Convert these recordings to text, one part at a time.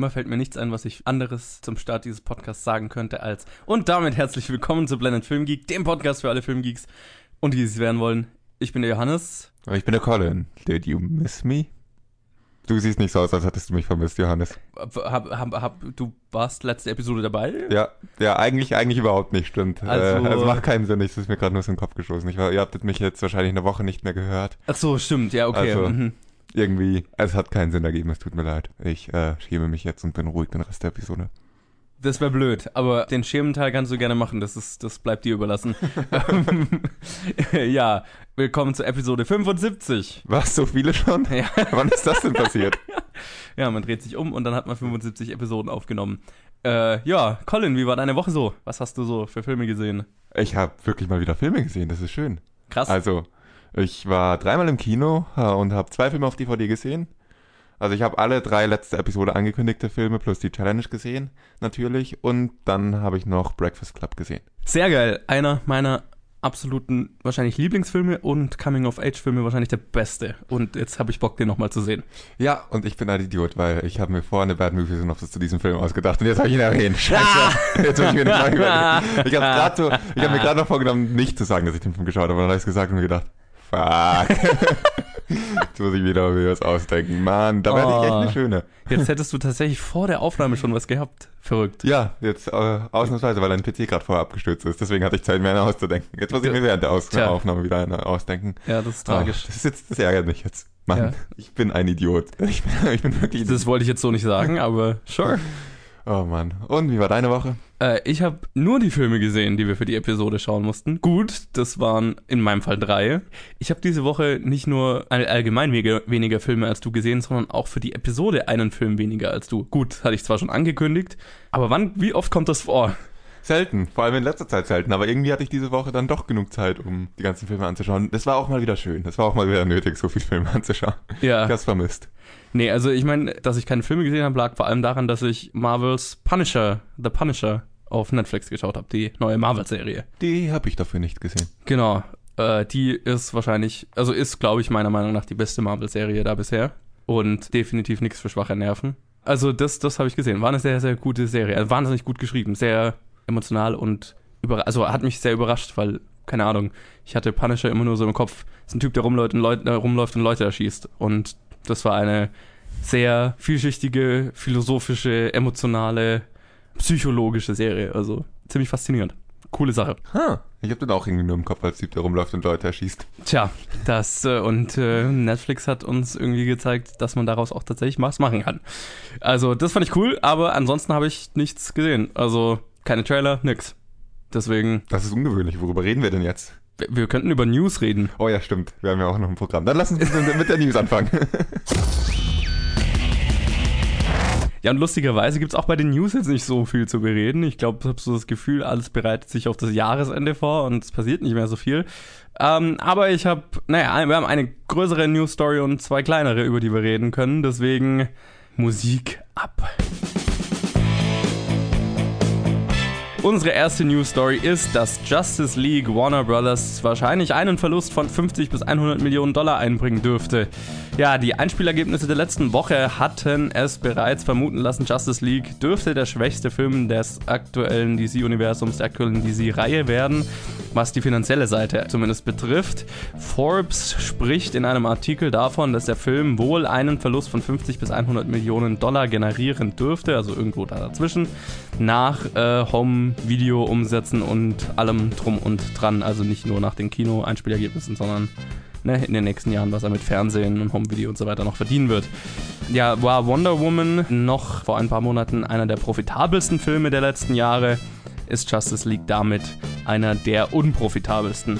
Immer fällt mir nichts ein, was ich anderes zum Start dieses Podcasts sagen könnte als und damit herzlich willkommen zu Blended Film Geek, dem Podcast für alle Filmgeeks und die, es werden wollen. Ich bin der Johannes. Ich bin der Colin. Did you miss me? Du siehst nicht so aus, als hättest du mich vermisst, Johannes. Hab, hab, hab, du warst letzte Episode dabei? Ja, ja, eigentlich, eigentlich überhaupt nicht, stimmt. Also- äh, es macht keinen Sinn, es ist mir gerade nur so in den Kopf geschossen. Ich war, ihr habtet mich jetzt wahrscheinlich eine Woche nicht mehr gehört. Ach so, stimmt, ja, okay. Also- mhm. Irgendwie, es hat keinen Sinn ergeben, es tut mir leid. Ich äh, schäme mich jetzt und bin ruhig den Rest der Episode. Das wäre blöd, aber den Schementeil kannst du gerne machen, das, ist, das bleibt dir überlassen. ja, willkommen zu Episode 75. Was, so viele schon? Ja. Wann ist das denn passiert? Ja, man dreht sich um und dann hat man 75 Episoden aufgenommen. Äh, ja, Colin, wie war deine Woche so? Was hast du so für Filme gesehen? Ich habe wirklich mal wieder Filme gesehen, das ist schön. Krass. Also, ich war dreimal im Kino äh, und habe zwei Filme auf DVD gesehen. Also ich habe alle drei letzte Episode angekündigte Filme plus die Challenge gesehen, natürlich. Und dann habe ich noch Breakfast Club gesehen. Sehr geil. Einer meiner absoluten wahrscheinlich Lieblingsfilme und Coming-of-Age-Filme wahrscheinlich der beste. Und jetzt habe ich Bock, den nochmal zu sehen. Ja, und ich bin ein Idiot, weil ich habe mir vorher eine Bad Movie Synopsis zu diesem Film ausgedacht und jetzt habe ich ihn erwähnt. Scheiße. Jetzt muss ich mir nicht mal überlegen. Ich habe so, habe mir gerade noch vorgenommen, nicht zu sagen, dass ich den Film geschaut habe, aber dann habe ich es gesagt und mir gedacht, fuck. Jetzt muss ich wieder mir was ausdenken. Mann, da wäre ich echt Oh. eine schöne. Jetzt hättest du tatsächlich vor der Aufnahme schon was gehabt. Verrückt. Ja, jetzt äh, ausnahmsweise, weil dein PC gerade vorher abgestürzt ist. Deswegen hatte ich Zeit, mir eine auszudenken. Jetzt muss ich mir während der Aus Tja. Aufnahme wieder eine ausdenken. Ja, das ist tragisch. das ist jetzt, das ärgert mich jetzt. Mann, Ja. ich bin ein Idiot. Ich bin, ich bin wirklich. Das wollte ich jetzt so nicht sagen, aber sure. Oh Mann. Und wie war deine Woche? Äh, ich habe nur die Filme gesehen, die wir für die Episode schauen mussten. Gut, das waren in meinem Fall drei. Ich habe diese Woche nicht nur all- allgemein weniger Filme als du gesehen, sondern auch für die Episode einen Film weniger als du. Gut, hatte ich zwar schon angekündigt, aber wann, wie oft kommt das vor? Selten, vor allem in letzter Zeit selten, aber irgendwie hatte ich diese Woche dann doch genug Zeit, um die ganzen Filme anzuschauen. Das war auch mal wieder schön. Das war auch mal wieder nötig, so viele Filme anzuschauen. Ja. Ich hab's vermisst. Nee, also ich meine, dass ich keine Filme gesehen habe, lag vor allem daran, dass ich Marvels Punisher, The Punisher, auf Netflix geschaut habe, die neue Marvel-Serie. Die habe ich dafür nicht gesehen. Genau. Äh, die ist wahrscheinlich, also ist, glaube ich, meiner Meinung nach die beste Marvel-Serie da bisher. Und definitiv nichts für schwache Nerven. Also das, das habe ich gesehen. War eine sehr, sehr gute Serie. Also wahnsinnig gut geschrieben. Sehr emotional und über, also hat mich sehr überrascht, weil, keine Ahnung, ich hatte Punisher immer nur so im Kopf. ist ein Typ, der rumläuft und Leute, äh, rumläuft und Leute erschießt. Und das war eine sehr vielschichtige, philosophische, emotionale, psychologische Serie. Also ziemlich faszinierend. Coole Sache. Ha, ich habe den auch irgendwie nur im Kopf als Typ, der rumläuft und Leute erschießt. Tja, das äh, und äh, Netflix hat uns irgendwie gezeigt, dass man daraus auch tatsächlich was machen kann. Also, das fand ich cool, aber ansonsten habe ich nichts gesehen. Also, keine Trailer, nix. Deswegen, Das ist ungewöhnlich. Worüber reden wir denn jetzt? wir, wir könnten über News reden. Oh ja, stimmt. Wir haben ja auch noch ein Programm. Dann lass uns mit mit der News anfangen. Ja, und lustigerweise gibt's auch bei den News jetzt nicht so viel zu bereden. Ich glaube, ich habe so das Gefühl, alles bereitet sich auf das Jahresende vor und es passiert nicht mehr so viel. Ähm, aber ich habe, naja, wir haben eine größere News-Story und zwei kleinere, über die wir reden können. Deswegen Musik ab. Unsere erste News Story ist, dass Justice League Warner Brothers wahrscheinlich einen Verlust von 50 bis 100 Millionen Dollar einbringen dürfte. Ja, die Einspielergebnisse der letzten Woche hatten es bereits vermuten lassen, Justice League dürfte der schwächste Film des aktuellen DC-Universums, der aktuellen DC-Reihe werden, was die finanzielle Seite zumindest betrifft. Forbes spricht in einem Artikel davon, dass der Film wohl einen Verlust von 50 bis 100 Millionen Dollar generieren dürfte, also irgendwo da dazwischen, nach äh, Home-Video-Umsätzen und allem drum und dran, also nicht nur nach den Kino-Einspielergebnissen, sondern ne, in den nächsten Jahren, was er mit Fernsehen und Home-Video und so weiter noch verdienen wird. Ja, war Wonder Woman noch vor ein paar Monaten einer der profitabelsten Filme der letzten Jahre, ist Justice League damit einer der unprofitabelsten.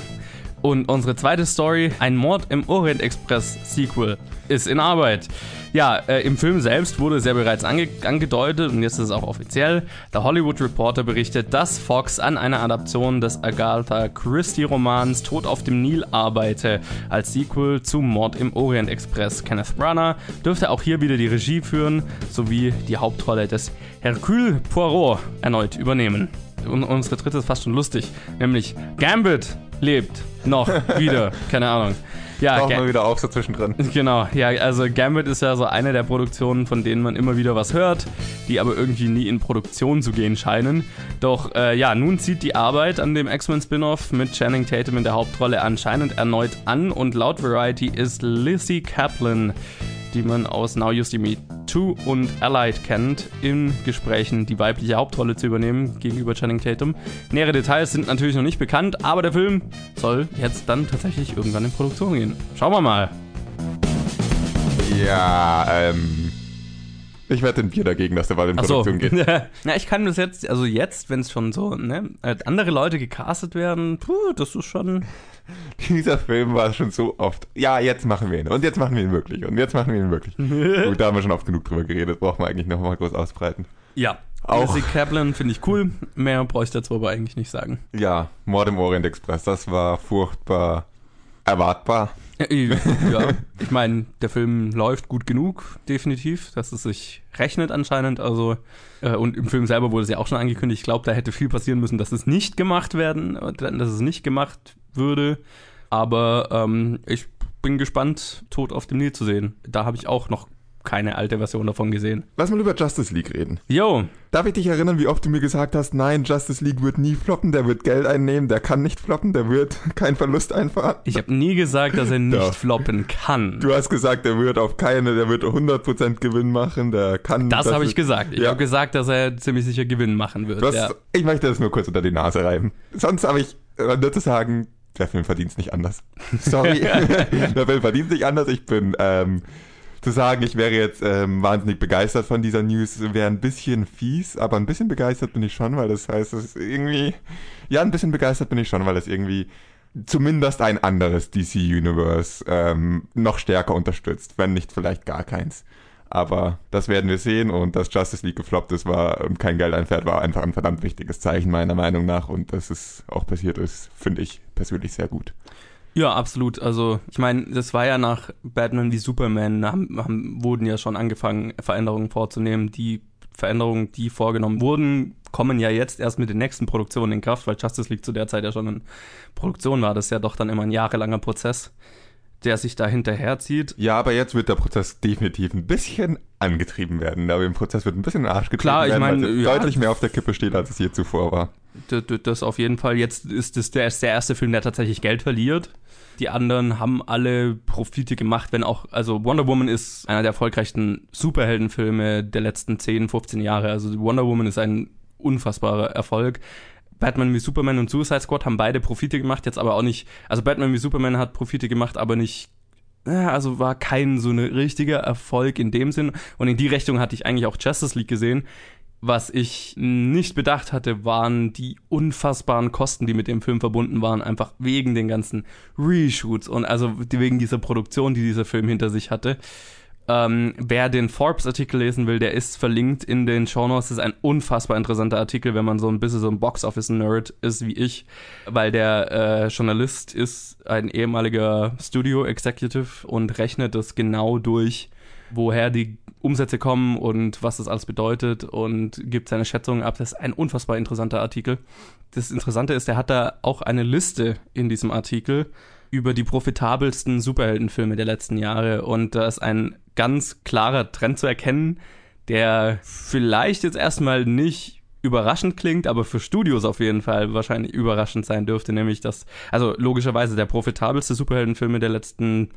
Und unsere zweite Story, ein Mord im Orient Express Sequel, ist in Arbeit. Ja, äh, im Film selbst wurde es ja bereits ange angedeutet und jetzt ist es auch offiziell. Der Hollywood Reporter berichtet, dass Fox an einer Adaption des Agatha Christie Romans Tod auf dem Nil arbeite, als Sequel zu Mord im Orient Express. Kenneth Branagh dürfte auch hier wieder die Regie führen, sowie die Hauptrolle des Hercule Poirot erneut übernehmen. Und unsere dritte ist fast schon lustig, nämlich Gambit lebt noch wieder, keine Ahnung. Ja, Tauchen wir wieder auf so zwischendrin. Genau, ja, also Gambit ist ja so eine der Produktionen, von denen man immer wieder was hört, die aber irgendwie nie in Produktion zu gehen scheinen. Doch äh, ja, nun zieht die Arbeit an dem X-Men-Spin-Off mit Channing Tatum in der Hauptrolle anscheinend erneut an und laut Variety ist Lizzie Kaplan, die man aus Now You See Me 2 und Allied kennt, in Gesprächen die weibliche Hauptrolle zu übernehmen gegenüber Channing Tatum. Nähere Details sind natürlich noch nicht bekannt, aber der Film soll jetzt dann tatsächlich irgendwann in Produktion gehen. Schauen wir mal. Ja, ähm. Ich wette ein Bier dagegen, dass der bald in Ach so. Produktion geht. Na, ich kann das jetzt, also jetzt, wenn es schon so, ne, äh, andere Leute gecastet werden, puh, das ist schon. Dieser Film war schon so oft. Ja, jetzt machen wir ihn. Und jetzt machen wir ihn wirklich. Und jetzt machen wir ihn wirklich. Gut, da haben wir schon oft genug drüber geredet. Brauchen wir eigentlich noch mal groß ausbreiten. Ja. Auch- Lizzie Kaplan finde ich cool. Mehr bräuchte ich dazu aber eigentlich nicht sagen. Ja, Mord im Orient Express. Das war furchtbar erwartbar. Ja, ich meine, der Film läuft gut genug, definitiv, dass es sich rechnet anscheinend. Also, äh, und im Film selber wurde es ja auch schon angekündigt. Ich glaube, da hätte viel passieren müssen, dass es nicht gemacht werden, dass es nicht gemacht würde. Aber ähm, ich bin gespannt, Tod auf dem Nil zu sehen. Da habe ich auch noch keine alte Version davon gesehen. Lass mal über Justice League reden. Yo, Darf ich dich erinnern, wie oft du mir gesagt hast, nein, Justice League wird nie floppen, der wird Geld einnehmen, der kann nicht floppen, der wird keinen Verlust einfahren. ich habe nie gesagt, dass er nicht Doch. floppen kann. Du hast gesagt, der wird auf keine, der wird 100% Gewinn machen, der kann... Das habe ich gesagt. Ich Ja. habe gesagt, dass er ziemlich sicher Gewinn machen wird. Du hast, ja. Ich möchte das nur kurz unter die Nase reiben. Sonst habe ich äh, nur zu sagen, der Film verdient es nicht anders. Sorry, der Film verdient es nicht anders. Ich bin ähm, zu sagen, ich wäre jetzt ähm, wahnsinnig begeistert von dieser News, wäre ein bisschen fies, aber ein bisschen begeistert bin ich schon, weil das heißt, es ist irgendwie, ja, ein bisschen begeistert bin ich schon, weil es irgendwie zumindest ein anderes DC Universe ähm, noch stärker unterstützt, wenn nicht vielleicht gar keins. Aber das werden wir sehen und dass Justice League gefloppt ist war und kein Geld einfährt, war einfach ein verdammt wichtiges Zeichen meiner Meinung nach und dass es auch passiert ist, finde ich persönlich sehr gut. Ja, absolut. Also, ich meine, das war ja nach Batman wie Superman, haben, haben, wurden ja schon angefangen, Veränderungen vorzunehmen. Die Veränderungen, die vorgenommen wurden, kommen ja jetzt erst mit den nächsten Produktionen in Kraft, weil Justice League zu der Zeit ja schon in Produktion war. Das ist ja doch dann immer ein jahrelanger Prozess, der sich da hinterherzieht. Ja, aber jetzt wird der Prozess definitiv ein bisschen angetrieben werden. Aber im Prozess wird ein bisschen in den Arsch getreten Klar, ich werden, mein, weil es ja, deutlich mehr auf der Kippe steht, als es je zuvor war. Das auf jeden Fall. Jetzt ist das der, der erste Film, der tatsächlich Geld verliert. Die anderen haben alle Profite gemacht, wenn auch, also Wonder Woman ist einer der erfolgreichsten Superheldenfilme der letzten 10, 15 Jahre. Also Wonder Woman ist ein unfassbarer Erfolg. Batman wie Superman und Suicide Squad haben beide Profite gemacht, jetzt aber auch nicht, also Batman wie Superman hat Profite gemacht, aber nicht also war kein so ein richtiger Erfolg in dem Sinn. Und in die Richtung hatte ich eigentlich auch Justice League gesehen. Was ich nicht bedacht hatte, waren die unfassbaren Kosten, die mit dem Film verbunden waren, einfach wegen den ganzen Reshoots und also wegen dieser Produktion, die dieser Film hinter sich hatte. Ähm, wer den Forbes-Artikel lesen will, der ist verlinkt in den Shownotes. Das ist ein unfassbar interessanter Artikel, wenn man so ein bisschen so ein Box-Office-Nerd ist wie ich, weil der äh, Journalist ist ein ehemaliger Studio-Executive und rechnet das genau durch, woher die Umsätze kommen und was das alles bedeutet und gibt seine Schätzungen ab. Das ist ein unfassbar interessanter Artikel. Das Interessante ist, er hat da auch eine Liste in diesem Artikel über die profitabelsten Superheldenfilme der letzten Jahre. Und da ist ein ganz klarer Trend zu erkennen, der vielleicht jetzt erstmal nicht überraschend klingt, aber für Studios auf jeden Fall wahrscheinlich überraschend sein dürfte, nämlich dass, also logischerweise der profitabelste Superheldenfilme der letzten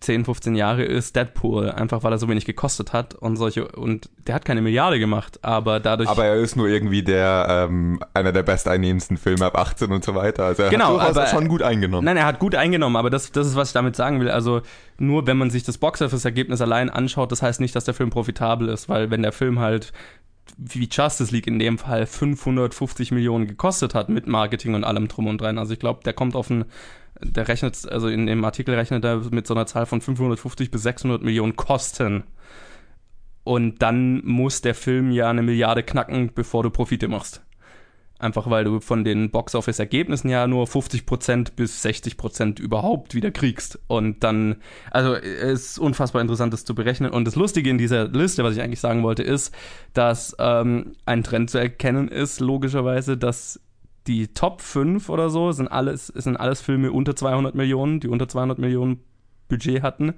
10, 15 Jahre ist Deadpool, einfach weil er so wenig gekostet hat und solche, und der hat keine Milliarde gemacht, aber dadurch. Aber er ist nur irgendwie der, ähm, einer der besteinnehmendsten Filme ab 18 und so weiter. Also er Genau, hat aber- schon gut eingenommen. Nein, er hat gut eingenommen, aber das, das ist, was ich damit sagen will. Also nur wenn man sich das Box-Office-Ergebnis allein anschaut, das heißt nicht, dass der Film profitabel ist, weil wenn der Film halt wie Justice League in dem Fall 550 Millionen gekostet hat mit Marketing und allem drum und dran. Also ich glaube, der kommt auf ein, der rechnet, also in dem Artikel rechnet er mit so einer Zahl von 550 bis 600 Millionen Kosten. Und dann muss der Film ja eine Milliarde knacken, bevor du Profite machst. Einfach weil du von den Box-Office-Ergebnissen ja nur 50% bis 60% überhaupt wieder kriegst. Und dann, also es ist unfassbar interessant, das zu berechnen. Und das Lustige in dieser Liste, was ich eigentlich sagen wollte, ist, dass ähm, ein Trend zu erkennen ist, logischerweise, dass die Top 5 oder so sind alles, sind alles Filme unter 200 Millionen, die unter 200 Millionen Budget hatten.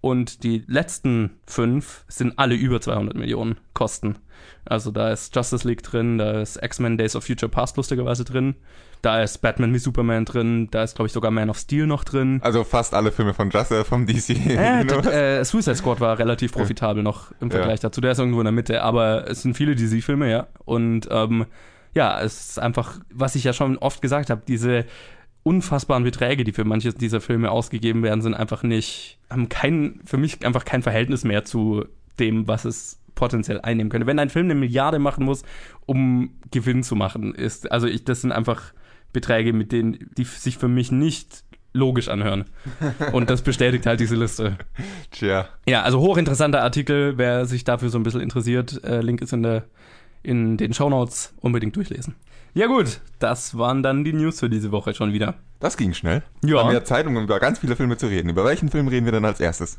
Und die letzten fünf sind alle über 200 Millionen Kosten. Also da ist Justice League drin, da ist X-Men Days of Future Past lustigerweise drin, da ist Batman wie Superman drin, da ist glaube ich sogar Man of Steel noch drin. Also fast alle Filme von Justice, vom DC. Äh, äh, Suicide Squad war relativ profitabel noch im Vergleich ja. dazu. Der ist irgendwo in der Mitte, aber es sind viele DC-Filme, ja. Und ähm, ja, es ist einfach, was ich ja schon oft gesagt habe, diese unfassbaren Beträge, die für manche dieser Filme ausgegeben werden, sind einfach nicht, haben kein, für mich einfach kein Verhältnis mehr zu dem, was es potenziell einnehmen könnte. Wenn ein Film eine Milliarde machen muss, um Gewinn zu machen, ist, also ich, das sind einfach Beträge, mit denen, die sich für mich nicht logisch anhören. Und das bestätigt halt diese Liste. Tja. Ja, also hochinteressanter Artikel, wer sich dafür so ein bisschen interessiert, äh, Link ist in der in den Shownotes unbedingt durchlesen. Ja gut, das waren dann die News für diese Woche schon wieder. Das ging schnell. Ja. Haben wir Zeit, um über ganz viele Filme zu reden. Über welchen Film reden wir denn als erstes?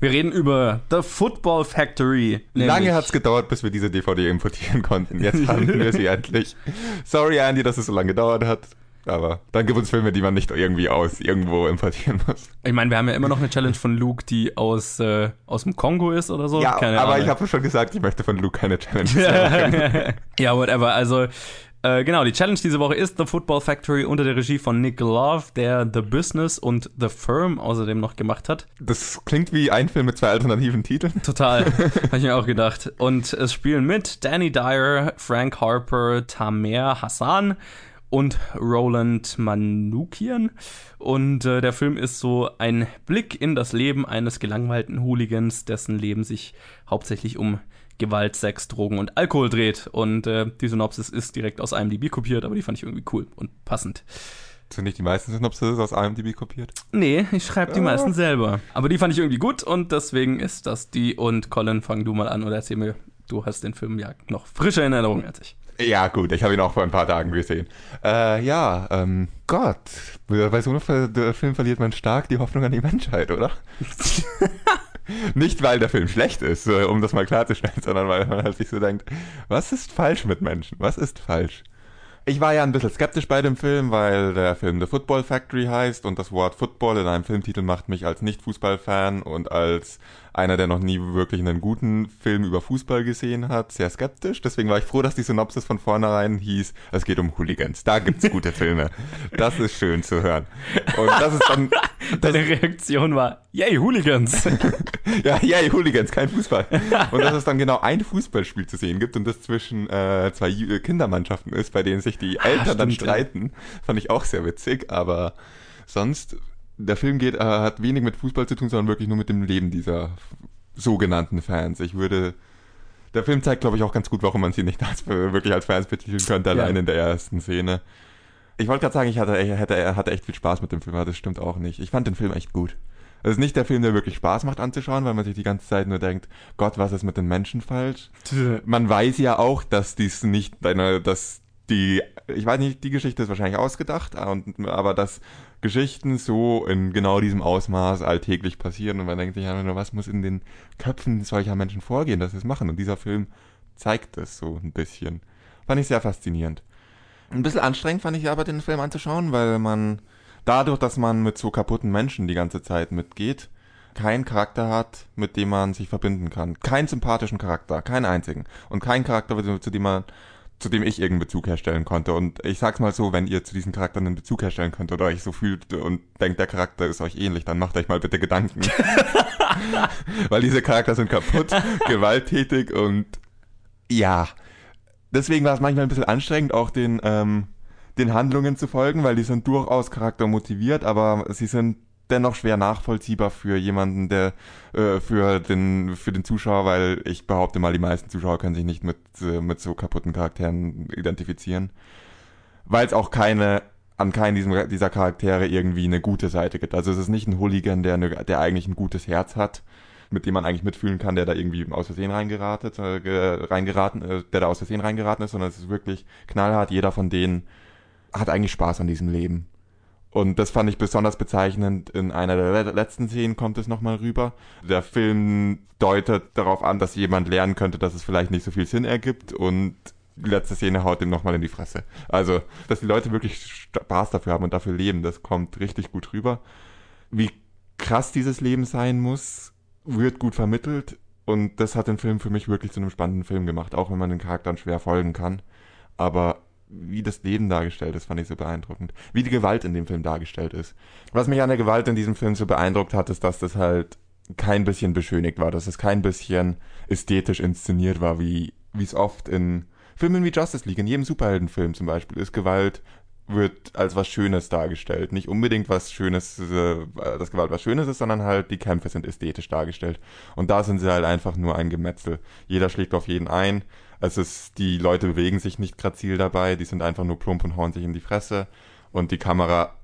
Wir reden über The Football Factory. Lange hat es gedauert, bis wir diese DVD importieren konnten. Jetzt haben wir sie endlich. Sorry, Andy, dass es so lange gedauert hat. Aber dann gibt es Filme, die man nicht irgendwie aus irgendwo importieren muss. Ich meine, wir haben ja immer noch eine Challenge von Luke, die aus, äh, aus dem Kongo ist oder so. Ja, Keine aber Ahnung. ich habe schon gesagt, ich möchte von Luke keine Challenge. ja, whatever. Also, äh, genau, die Challenge diese Woche ist The Football Factory unter der Regie von Nick Love, der The Business und The Firm außerdem noch gemacht hat. Das klingt wie ein Film mit zwei alternativen Titeln. Total, habe ich mir auch gedacht. Und es spielen mit Danny Dyer, Frank Harper, Tamer Hassan und Roland Manukian. Und äh, der Film ist so ein Blick in das Leben eines gelangweilten Hooligans, dessen Leben sich hauptsächlich um Gewalt, Sex, Drogen und Alkohol dreht. Und äh, die Synopsis ist direkt aus IMDb kopiert, aber die fand ich irgendwie cool und passend. Sind nicht die meisten Synopsis aus IMDb kopiert? Nee, ich schreibe die ah. meisten selber. Aber die fand ich irgendwie gut und deswegen ist das die. Und Colin, fang du mal an oder erzähl mir, du hast den Film ja noch frischer in Erinnerung als ich. Ja, gut, ich habe ihn auch vor ein paar Tagen gesehen. Äh, ja, ähm, Gott, bei so einem Film verliert man stark die Hoffnung an die Menschheit, oder? Nicht, weil der Film schlecht ist, um das mal klarzustellen, sondern weil man halt sich so denkt, was ist falsch mit Menschen? Was ist falsch? Ich war ja ein bisschen skeptisch bei dem Film, weil der Film The Football Factory heißt und das Wort Football in einem Filmtitel macht mich als Nicht-Fußballfan und als einer, der noch nie wirklich einen guten Film über Fußball gesehen hat, sehr skeptisch. Deswegen war ich froh, dass die Synopsis von vornherein hieß, es geht um Hooligans. Da gibt's gute Filme. Das ist schön zu hören. Und das ist dann... Deine Reaktion war, yay, Hooligans. ja, yay, Hooligans, kein Fußball. Und dass es dann genau ein Fußballspiel zu sehen gibt und das zwischen äh, zwei Kindermannschaften ist, bei denen sich die ah, Eltern ah, dann streiten, fand ich auch sehr witzig, aber sonst der Film geht, äh, hat wenig mit Fußball zu tun, sondern wirklich nur mit dem Leben dieser sogenannten Fans. Ich würde, der Film zeigt, glaube ich, auch ganz gut, warum man sie nicht als, wirklich als Fans betiteln könnte, ja. allein in der ersten Szene. Ich wollte gerade sagen, ich hatte, hätte, hatte echt viel Spaß mit dem Film, aber das stimmt auch nicht. Ich fand den Film echt gut. Es ist nicht der Film, der wirklich Spaß macht anzuschauen, weil man sich die ganze Zeit nur denkt, Gott, was ist mit den Menschen falsch? man weiß ja auch, dass dies nicht deine, dass die, ich weiß nicht, die Geschichte ist wahrscheinlich ausgedacht, aber dass Geschichten so in genau diesem Ausmaß alltäglich passieren und man denkt sich einfach nur, was muss in den Köpfen solcher Menschen vorgehen, dass sie es machen und dieser Film zeigt es so ein bisschen. Fand ich sehr faszinierend. Ein bisschen anstrengend fand ich aber den Film anzuschauen, weil man dadurch, dass man mit so kaputten Menschen die ganze Zeit mitgeht, keinen Charakter hat, mit dem man sich verbinden kann. Keinen sympathischen Charakter, keinen einzigen. Und keinen Charakter, zu dem man zu dem ich irgendeinen Bezug herstellen konnte. Und ich sag's mal so, wenn ihr zu diesen Charakteren einen Bezug herstellen könnt oder euch so fühlt und denkt, der Charakter ist euch ähnlich, dann macht euch mal bitte Gedanken. Weil diese Charakter sind kaputt, gewalttätig und ja. Deswegen war es manchmal ein bisschen anstrengend, auch den, ähm, den Handlungen zu folgen, weil die sind durchaus charaktermotiviert, aber sie sind dennoch schwer nachvollziehbar für jemanden, der äh, für den für den Zuschauer, weil ich behaupte mal, die meisten Zuschauer können sich nicht mit äh, mit so kaputten Charakteren identifizieren, weil es auch keine an keinen diesem, dieser Charaktere irgendwie eine gute Seite gibt. Also es ist nicht ein Hooligan, der eine, der eigentlich ein gutes Herz hat, mit dem man eigentlich mitfühlen kann, der da irgendwie aus Versehen reingeratet, äh, reingeraten, äh, der da aus Versehen reingeraten ist, sondern es ist wirklich knallhart. Jeder von denen hat eigentlich Spaß an diesem Leben und das fand ich besonders bezeichnend. In einer der letzten Szenen kommt es nochmal rüber. Der Film deutet darauf an, dass jemand lernen könnte, dass es vielleicht nicht so viel Sinn ergibt und die letzte Szene haut ihm nochmal in die Fresse. Also, dass die Leute wirklich Spaß dafür haben und dafür leben, das kommt richtig gut rüber. Wie krass dieses Leben sein muss, wird gut vermittelt. Und das hat den Film für mich wirklich zu einem spannenden Film gemacht, auch wenn man den Charakteren schwer folgen kann. Aber wie das Leben dargestellt ist, fand ich so beeindruckend. Wie die Gewalt in dem Film dargestellt ist. Was mich an der Gewalt in diesem Film so beeindruckt hat, ist, dass das halt kein bisschen beschönigt war, dass es kein bisschen ästhetisch inszeniert war, wie es oft in Filmen wie Justice League, in jedem Superheldenfilm zum Beispiel, ist Gewalt wird als was Schönes dargestellt. Nicht unbedingt was Schönes, äh, dass Gewalt was Schönes ist, sondern halt die Kämpfe sind ästhetisch dargestellt. Und da sind sie halt einfach nur ein Gemetzel. Jeder schlägt auf jeden ein. Es ist, die Leute bewegen sich nicht grazil dabei, die sind einfach nur plump und hauen sich in die Fresse. Und die Kamera,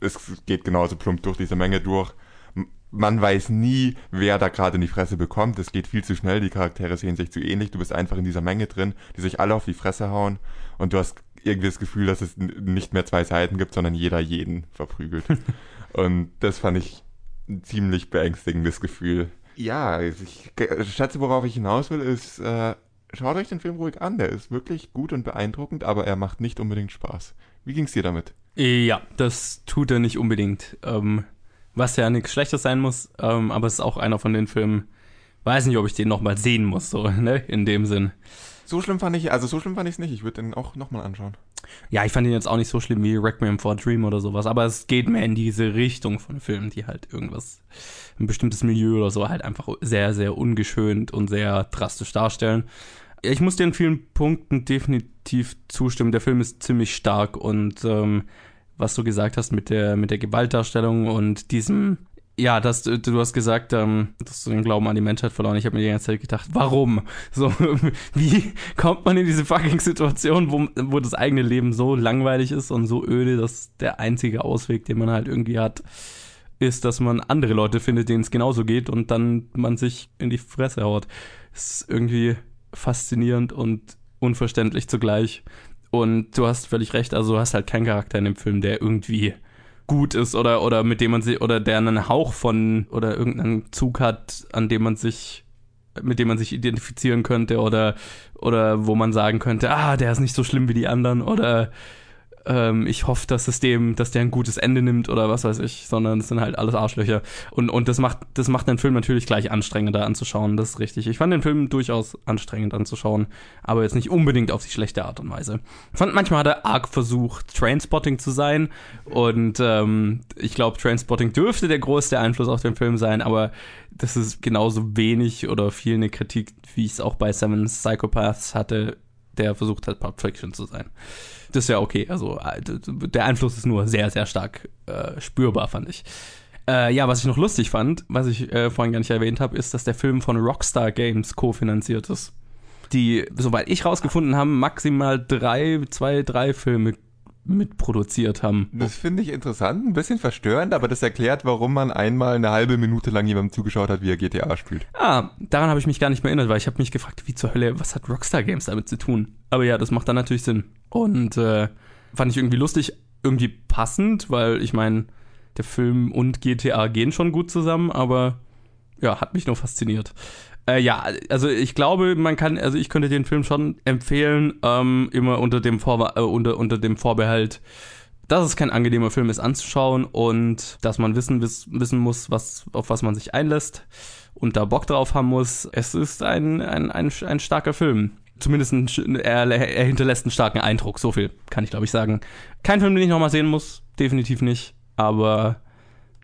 es geht genauso plump durch diese Menge durch man weiß nie, wer da gerade in die Fresse bekommt. Es geht viel zu schnell, die Charaktere sehen sich zu ähnlich. Du bist einfach in dieser Menge drin, die sich alle auf die Fresse hauen und du hast irgendwie das Gefühl, dass es nicht mehr zwei Seiten gibt, sondern jeder jeden verprügelt. und das fand ich ein ziemlich beängstigendes Gefühl. Ja, ich schätze, worauf ich hinaus will, ist, äh, schaut euch den Film ruhig an. Der ist wirklich gut und beeindruckend, aber er macht nicht unbedingt Spaß. Wie ging's dir damit? Ja, das tut er nicht unbedingt. Ähm, was ja nichts Schlechtes sein muss, ähm, aber es ist auch einer von den Filmen, weiß nicht, ob ich den nochmal sehen muss, so, ne, in dem Sinn. So schlimm fand ich, also so schlimm fand ich es nicht. Ich würde den auch nochmal anschauen. Ja, ich fand ihn jetzt auch nicht so schlimm wie Requiem for a Dream oder sowas, aber es geht mehr in diese Richtung von Filmen, die halt irgendwas, ein bestimmtes Milieu oder so halt einfach sehr, sehr ungeschönt und sehr drastisch darstellen. Ich muss dir in vielen Punkten definitiv zustimmen. Der Film ist ziemlich stark und ähm, was du gesagt hast mit der, mit der Gewaltdarstellung und diesem, ja, das, du, du hast gesagt, ähm, dass du den Glauben an die Menschheit verloren. Ich habe mir die ganze Zeit gedacht, warum? So, wie kommt man in diese fucking Situation, wo, wo das eigene Leben so langweilig ist und so öde, dass der einzige Ausweg, den man halt irgendwie hat, ist, dass man andere Leute findet, denen es genauso geht und dann man sich in die Fresse haut. Ist irgendwie faszinierend und unverständlich zugleich. Und du hast völlig recht, also du hast halt keinen Charakter in dem Film, der irgendwie gut ist oder, oder mit dem man sich, oder der einen Hauch von, oder irgendeinen Zug hat, an dem man sich, mit dem man sich identifizieren könnte oder, oder wo man sagen könnte, ah, der ist nicht so schlimm wie die anderen oder ähm, ich hoffe, dass es dem, dass der ein gutes Ende nimmt oder was weiß ich, sondern es sind halt alles Arschlöcher. Und, und das macht, das macht den Film natürlich gleich anstrengender anzuschauen, das ist richtig. Ich fand den Film durchaus anstrengend anzuschauen, aber jetzt nicht unbedingt auf die schlechte Art und Weise. Ich fand, manchmal hat er arg versucht, Trainspotting zu sein und ähm, ich glaube, Trainspotting dürfte der größte Einfluss auf den Film sein, aber das ist genauso wenig oder viel eine Kritik, wie ich es auch bei Seven Psychopaths hatte, der versucht hat, Pulp Fiction zu sein das ist ja okay. Also äh, der Einfluss ist nur sehr, sehr stark äh, spürbar, fand ich. Äh, ja, was ich noch lustig fand, was ich äh, vorhin gar nicht erwähnt habe, ist, dass der Film von Rockstar Games kofinanziert ist. Die, soweit ich rausgefunden habe, maximal drei, zwei, drei Filme mitproduziert haben. Das finde ich interessant, ein bisschen verstörend, aber das erklärt, warum man einmal eine halbe Minute lang jemandem zugeschaut hat, wie er GTA spielt. Ah, daran habe ich mich gar nicht mehr erinnert, weil ich habe mich gefragt, wie zur Hölle, was hat Rockstar Games damit zu tun? Aber ja, das macht dann natürlich Sinn. Und äh, fand ich irgendwie lustig, irgendwie passend, weil ich meine, der Film und GTA gehen schon gut zusammen, aber ja, hat mich nur fasziniert. Äh, ja, also ich glaube, man kann, also ich könnte den Film schon empfehlen, ähm, immer unter dem, Vor äh, unter, unter dem Vorbehalt, dass es kein angenehmer Film ist anzuschauen und dass man wissen, wiss, wissen muss, was, auf was man sich einlässt und da Bock drauf haben muss. Es ist ein, ein, ein, ein starker Film. Zumindest ein, er, er hinterlässt einen starken Eindruck, so viel kann ich glaube ich sagen. Kein Film, den ich nochmal sehen muss, definitiv nicht, aber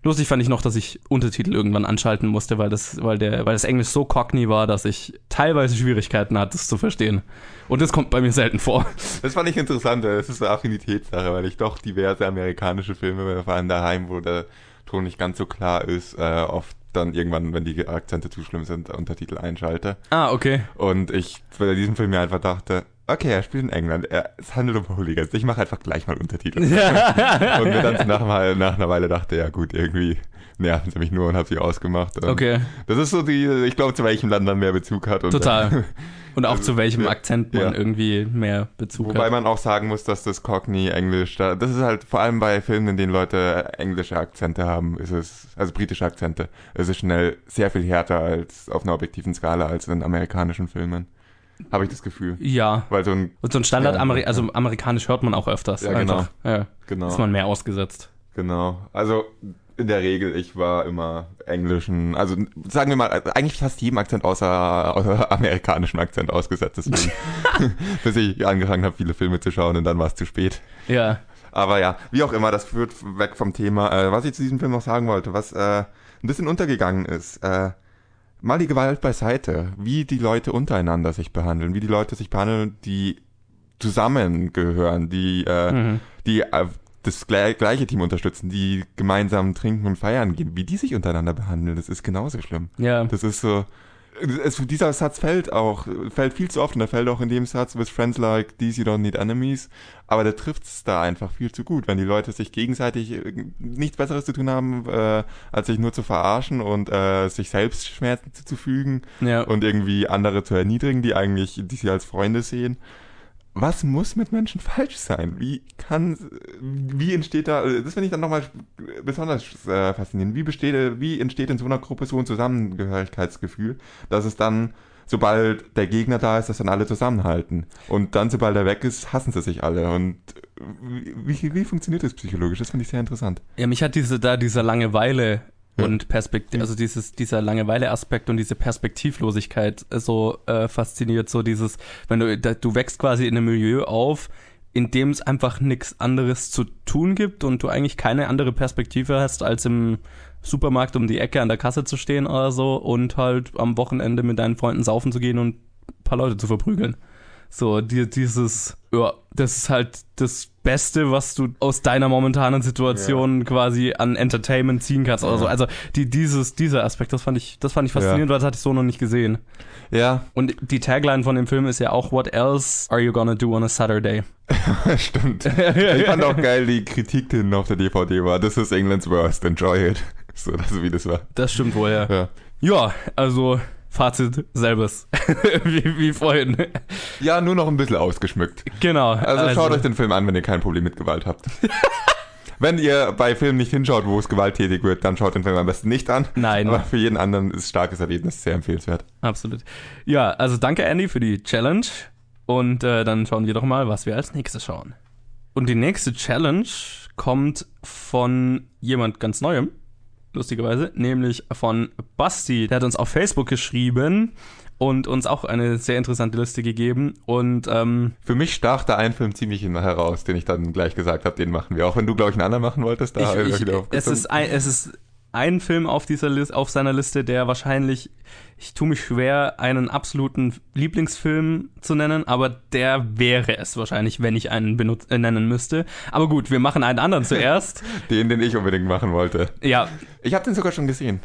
Lustig fand ich noch, dass ich Untertitel irgendwann anschalten musste, weil das, weil der, weil das Englisch so cockney war, dass ich teilweise Schwierigkeiten hatte, es zu verstehen. Und das kommt bei mir selten vor. Das fand ich interessant. Das ist eine Affinitätssache, weil ich doch diverse amerikanische Filme, vor allem daheim, wo der Ton nicht ganz so klar ist, äh, oft dann irgendwann, wenn die Akzente zu schlimm sind, Untertitel einschalte. Ah, okay. Und ich bei diesem Film mir einfach dachte, okay, er spielt in England. Er, es handelt um Hooligans. Ich mache einfach gleich mal Untertitel. und mir dann nach, mal, nach einer Weile dachte, ja gut, irgendwie nerven sie mich nur und habe sie ausgemacht. Okay. Das ist so die, ich glaube, zu welchem Land man mehr Bezug hat. Und Total. Und auch zu welchem Akzent man ja. irgendwie mehr Bezug Wobei hat. Wobei man auch sagen muss, dass das Cockney Englisch, das ist halt vor allem bei Filmen, in denen Leute englische Akzente haben, ist es, also britische Akzente, ist es schnell sehr viel härter als auf einer objektiven Skala als in amerikanischen Filmen. Habe ich das Gefühl. Ja. Weil so ein, Und so ein Standard, Ja, Ameri also amerikanisch hört man auch öfters. Ja, genau. Ja. genau, Ist man mehr ausgesetzt. genau. Also in der Regel, ich war immer englischen, also sagen wir mal, eigentlich fast jedem Akzent außer, außer amerikanischem Akzent ausgesetzt. Deswegen, bis ich angefangen habe, viele Filme zu schauen und dann war es zu spät. Ja. Aber ja, wie auch immer, das führt weg vom Thema. Äh, was ich zu diesem Film noch sagen wollte, was äh, ein bisschen untergegangen ist, äh, mal die Gewalt beiseite, wie die Leute untereinander sich behandeln, wie die Leute sich behandeln, die zusammengehören, die, äh, Mhm. die äh, das gle- gleiche Team unterstützen, die gemeinsam trinken und feiern gehen, wie die sich untereinander behandeln, das ist genauso schlimm. Ja. Das ist so. Es, dieser Satz fällt auch, fällt viel zu oft und er fällt auch in dem Satz, with friends like these you don't need enemies. Aber der trifft es da einfach viel zu gut, wenn die Leute sich gegenseitig äh, nichts Besseres zu tun haben, äh, als sich nur zu verarschen und äh, sich selbst Schmerzen zuzufügen Ja. und irgendwie andere zu erniedrigen, die eigentlich, die sie als Freunde sehen. Was muss mit Menschen falsch sein? Wie kann, wie entsteht da, das finde ich dann nochmal besonders äh, faszinierend. Wie besteht, wie entsteht in so einer Gruppe so ein Zusammengehörigkeitsgefühl, dass es dann, sobald der Gegner da ist, dass dann alle zusammenhalten. Und dann, sobald er weg ist, hassen sie sich alle. Und wie, wie, wie funktioniert das psychologisch? Das finde ich sehr interessant. Ja, mich hat diese da diese Langeweile Und Perspektive, also dieses dieser Langeweile-Aspekt und diese Perspektivlosigkeit äh, so äh, fasziniert, so dieses, wenn du da, du wächst quasi in einem Milieu auf, in dem es einfach nichts anderes zu tun gibt und du eigentlich keine andere Perspektive hast, als im Supermarkt um die Ecke an der Kasse zu stehen oder so und halt am Wochenende mit deinen Freunden saufen zu gehen und ein paar Leute zu verprügeln. So, die, dieses, ja, das ist halt das Beste, was du aus deiner momentanen Situation quasi an Entertainment ziehen kannst oder so. Also die, dieses, dieser Aspekt, das fand ich, das fand ich faszinierend, weil das hatte ich so noch nicht gesehen. Ja, Und die Tagline von dem Film ist ja auch What else are you gonna do on a Saturday? stimmt. Ich fand auch geil, die Kritik, die hinten auf der DVD war. This is England's worst, enjoy it. So, das, wie das war. Das stimmt wohl, ja. Ja. Ja, also Fazit selbes. wie, wie vorhin. Ja, nur noch ein bisschen ausgeschmückt. Genau. Also, schaut euch den Film an, wenn ihr kein Problem mit Gewalt habt. wenn ihr bei Filmen nicht hinschaut, wo es gewalttätig wird, dann schaut den Film am besten nicht an. Nein. Aber für jeden anderen ist starkes Erlebnis sehr empfehlenswert. Absolut. Ja, also danke Andy für die Challenge. Und äh, dann schauen wir doch mal, was wir als nächstes schauen. Und die nächste Challenge kommt von jemand ganz Neuem, lustigerweise, nämlich von Basti. Der hat uns auf Facebook geschrieben und uns auch eine sehr interessante Liste gegeben. Und ähm, Für mich stach da ein Film ziemlich heraus, den ich dann gleich gesagt habe, den machen wir. Auch wenn du, glaube ich, einen anderen machen wolltest, da ich, ich ich, wieder es, ist ein, es ist ein Film auf, dieser Liste, auf seiner Liste, der wahrscheinlich, ich tue mich schwer, einen absoluten Lieblingsfilm zu nennen, aber der wäre es wahrscheinlich, wenn ich einen benut äh, nennen müsste. Aber gut, wir machen einen anderen zuerst. den, den ich unbedingt machen wollte. ja, Ich habe den sogar schon gesehen.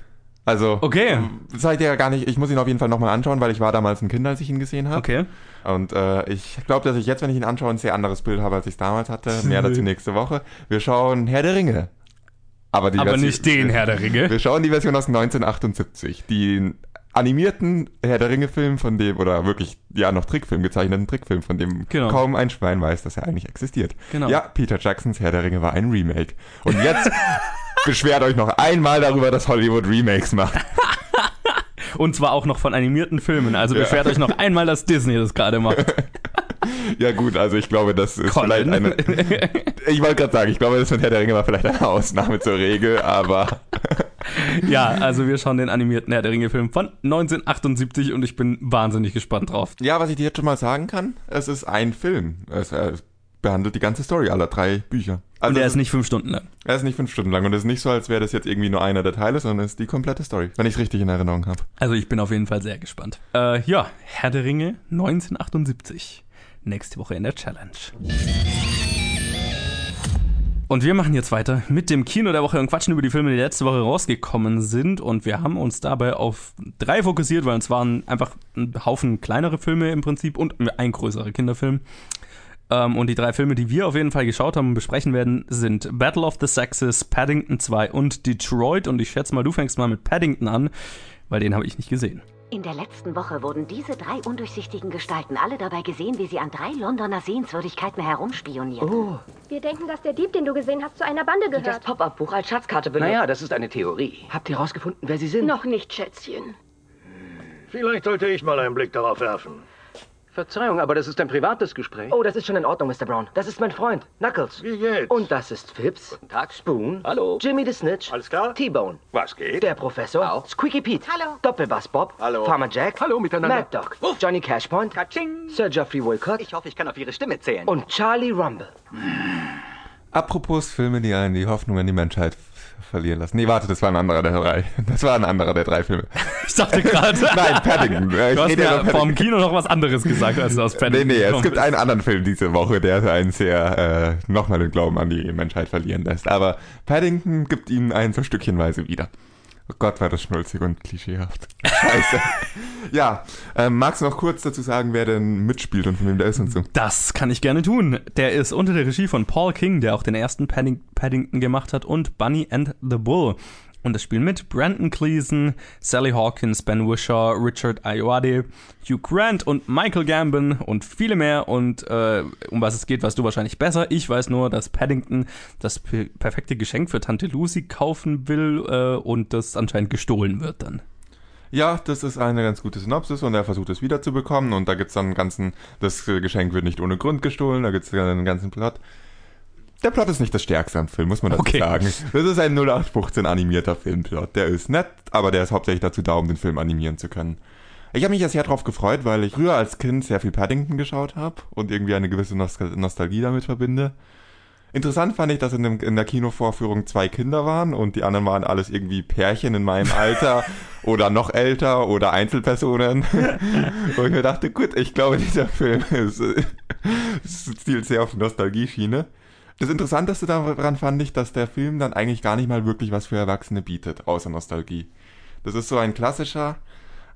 Also, Okay. sag ich dir ja gar nicht. Ich muss ihn auf jeden Fall nochmal anschauen, weil ich war damals ein Kind, als ich ihn gesehen habe. okay. Und äh, ich glaube, dass ich jetzt, wenn ich ihn anschaue, ein sehr anderes Bild habe, als ich es damals hatte. Mehr dazu nächste Woche. Wir schauen Herr der Ringe. Aber, die Aber Version- nicht den Herr der Ringe. Wir schauen die Version aus 1978. Den animierten Herr der Ringe-Film, von dem, oder wirklich, ja, noch Trickfilm, gezeichneten Trickfilm, von dem Genau. kaum ein Schwein weiß, dass er eigentlich existiert. Genau. Ja, Peter Jacksons Herr der Ringe war ein Remake. Und jetzt beschwert euch noch einmal darüber, dass Hollywood Remakes macht. Und zwar auch noch von animierten Filmen. Also Ja. beschwert euch noch einmal, dass Disney das gerade macht. Ja gut, also ich glaube, das ist Colin. vielleicht eine... Ich wollte gerade sagen, ich glaube, das mit Herr der Ringe war vielleicht eine Ausnahme zur Regel, aber ja, also wir schauen den animierten Herr der Ringe-Film von 1978 und ich bin wahnsinnig gespannt drauf. ja, was ich dir jetzt schon mal sagen kann, es ist ein Film. Es, äh, behandelt die ganze Story aller drei Bücher. Also Und er es ist nicht fünf Stunden lang. Er ist nicht fünf Stunden lang und es ist nicht so, als wäre das jetzt irgendwie nur einer der Teile, sondern es ist die komplette Story, wenn ich es richtig in Erinnerung habe. Also ich bin auf jeden Fall sehr gespannt. Äh, ja, Herr der Ringe 1978. Nächste Woche in der Challenge. Und wir machen jetzt weiter mit dem Kino der Woche und quatschen über die Filme, die letzte Woche rausgekommen sind. Und wir haben uns dabei auf drei fokussiert, weil es waren einfach ein Haufen kleinere Filme im Prinzip und ein größerer Kinderfilm. Ähm, und die drei Filme, die wir auf jeden Fall geschaut haben und besprechen werden, sind Battle of the Sexes, Paddington 2 und Detroit. Und ich schätze mal, du fängst mal mit Paddington an, weil den habe ich nicht gesehen. In der letzten Woche wurden diese drei undurchsichtigen Gestalten alle dabei gesehen, wie sie an drei Londoner Sehenswürdigkeiten herumspionieren. Oh, Wir denken, dass der Dieb, den du gesehen hast, zu einer Bande das gehört. Pop-Up-Buch als Schatzkarte benutzt. Naja, das ist eine Theorie. Habt ihr rausgefunden, wer sie sind? Noch nicht, Schätzchen. Vielleicht sollte ich mal einen Blick darauf werfen. Verzeihung, aber das ist ein privates Gespräch. Oh, das ist schon in Ordnung, Mr. Brown. Das ist mein Freund, Knuckles. Wie geht's? Und das ist Phipps. Guten Tag. Spoon. Hallo. Jimmy the Snitch. Alles klar? T-Bone. Was geht? Der Professor. Auch. Squeaky Pete. Hallo. Doppelbass Bob. Hallo. Farmer Jack. Hallo miteinander. Mad Dog. Johnny Cashpoint. Katsching. Sir Geoffrey Wilcott. Ich hoffe, ich kann auf Ihre Stimme zählen. Und Charlie Rumble. Apropos Filme, die einen die Hoffnung an die Menschheit verlieren lassen. Nee, warte, das war ein anderer der drei. Das war ein anderer der drei Filme. Ich dachte gerade. Nein, Paddington. Ich Du hast rede ja vom. Kino noch was anderes gesagt, als du aus Nee, Paddington nee, es gekommen gibt einen anderen Film diese Woche, der einen sehr äh, nochmal den Glauben an die Menschheit verlieren lässt. Aber Paddington gibt ihn einen so stückchenweise wieder. Oh Gott, war das schnulzig und klischeehaft. Scheiße. ja, ähm, magst du noch kurz dazu sagen, wer denn mitspielt und von wem der ist und so? Das kann ich gerne tun. Der ist unter der Regie von Paul King, der auch den ersten Padding Paddington gemacht hat, und Bunny and the Bull. Und es spielen mit Brandon Cleason, Sally Hawkins, Ben Wishaw, Richard Ayoade, Hugh Grant und Michael Gambon und viele mehr. Und äh, um was es geht, weißt du wahrscheinlich besser. Ich weiß nur, dass Paddington das pe- perfekte Geschenk für Tante Lucy kaufen will äh, und das anscheinend gestohlen wird dann. Ja, das ist eine ganz gute Synopsis und er versucht es wiederzubekommen und da gibt's dann einen ganzen, das Geschenk wird nicht ohne Grund gestohlen, da gibt's dann einen ganzen Plot. Der Plot ist nicht das Stärkste am Film, muss man dazu Okay. sagen. Das ist ein 0815 animierter Filmplot. Der ist nett, aber der ist hauptsächlich dazu da, um den Film animieren zu können. Ich habe mich ja sehr drauf gefreut, weil ich früher als Kind sehr viel Paddington geschaut habe und irgendwie eine gewisse Nostal Nostalgie damit verbinde. Interessant fand ich, dass in, dem, in der Kinovorführung zwei Kinder waren und die anderen waren alles irgendwie Pärchen in meinem Alter oder noch älter oder Einzelpersonen. und ich mir dachte, gut, ich glaube, dieser Film ist, es zielt sehr auf Nostalgie-Schiene. Das Interessanteste daran fand ich, dass der Film dann eigentlich gar nicht mal wirklich was für Erwachsene bietet, außer Nostalgie. Das ist so ein klassischer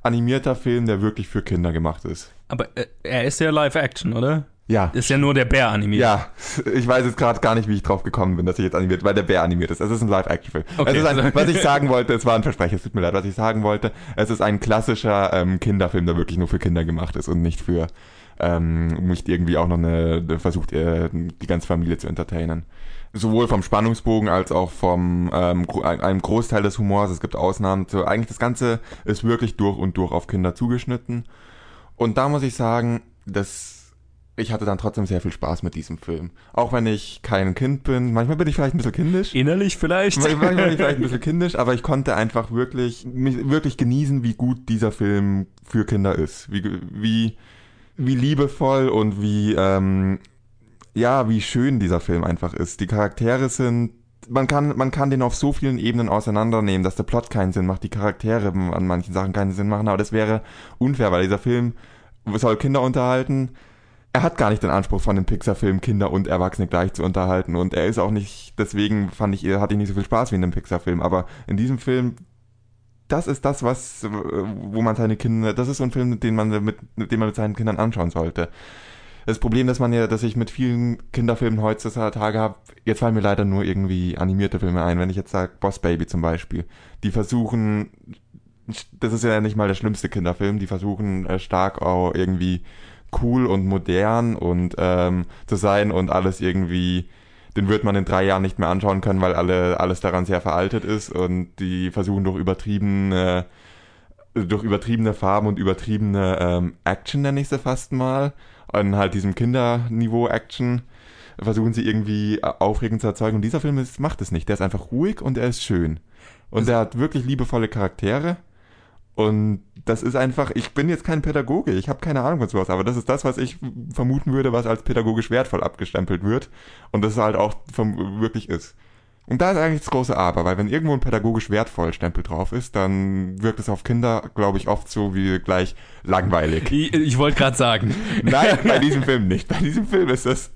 animierter Film, der wirklich für Kinder gemacht ist. Aber äh, er ist ja Live-Action, oder? Ja. Ist ja nur der Bär animiert. Ja, ich weiß jetzt gerade gar nicht, wie ich drauf gekommen bin, dass ich jetzt animiert, weil der Bär animiert ist. Es ist ein Live-Action-Film. Okay. Ein, was ich sagen wollte, es war ein Versprechen, es tut mir leid, was ich sagen wollte. Es ist ein klassischer ähm, Kinderfilm, der wirklich nur für Kinder gemacht ist und nicht für, ähm, nicht irgendwie auch noch eine, versucht, äh, die ganze Familie zu entertainen. Sowohl vom Spannungsbogen als auch vom ähm, einem Großteil des Humors. Es gibt Ausnahmen. So, eigentlich das Ganze ist wirklich durch und durch auf Kinder zugeschnitten. Und da muss ich sagen, dass ich hatte dann trotzdem sehr viel Spaß mit diesem Film. Auch wenn ich kein Kind bin. Manchmal bin ich vielleicht ein bisschen kindisch. Innerlich vielleicht. Manchmal bin ich vielleicht ein bisschen kindisch, aber ich konnte einfach wirklich, wirklich genießen, wie gut dieser Film für Kinder ist. Wie, wie, wie liebevoll und wie, ähm, ja, wie schön dieser Film einfach ist. Die Charaktere sind, man kann, man kann den auf so vielen Ebenen auseinandernehmen, dass der Plot keinen Sinn macht, die Charaktere an manchen Sachen keinen Sinn machen, aber das wäre unfair, weil dieser Film soll Kinder unterhalten. Er hat gar nicht den Anspruch von dem Pixar-Film, Kinder und Erwachsene gleich zu unterhalten und er ist auch nicht, deswegen fand ich, hatte ich nicht so viel Spaß wie in dem Pixar-Film, aber in diesem Film das ist das, was, äh, wo man seine Kinder, das ist so ein Film, den man mit, den man mit seinen Kindern anschauen sollte. Das Problem, dass man ja, dass ich mit vielen Kinderfilmen heutzutage habe, jetzt fallen mir leider nur irgendwie animierte Filme ein. Wenn ich jetzt sage, Boss Baby zum Beispiel, die versuchen, das ist ja nicht mal der schlimmste Kinderfilm, die versuchen äh, stark auch irgendwie cool und modern und ähm, zu sein und alles irgendwie, den wird man in drei Jahren nicht mehr anschauen können, weil alle alles daran sehr veraltet ist und die versuchen durch übertriebene durch übertriebene Farben und übertriebene ähm, Action nenne ich sie fast mal an halt diesem Kinderniveau Action versuchen sie irgendwie äh, aufregend zu erzeugen. Und dieser Film ist, macht es nicht. Der ist einfach ruhig und er ist schön. Und er hat wirklich liebevolle Charaktere. Und das ist einfach, ich bin jetzt kein Pädagoge, ich habe keine Ahnung von sowas, aber das ist das, was ich vermuten würde, was als pädagogisch wertvoll abgestempelt wird und das halt auch vom, wirklich ist. Und da ist eigentlich das große Aber, weil wenn irgendwo ein pädagogisch wertvoll Stempel drauf ist, dann wirkt es auf Kinder, glaube ich, oft so wie gleich langweilig. Ich, ich wollte gerade sagen. Nein, bei diesem Film nicht. Bei diesem Film ist das,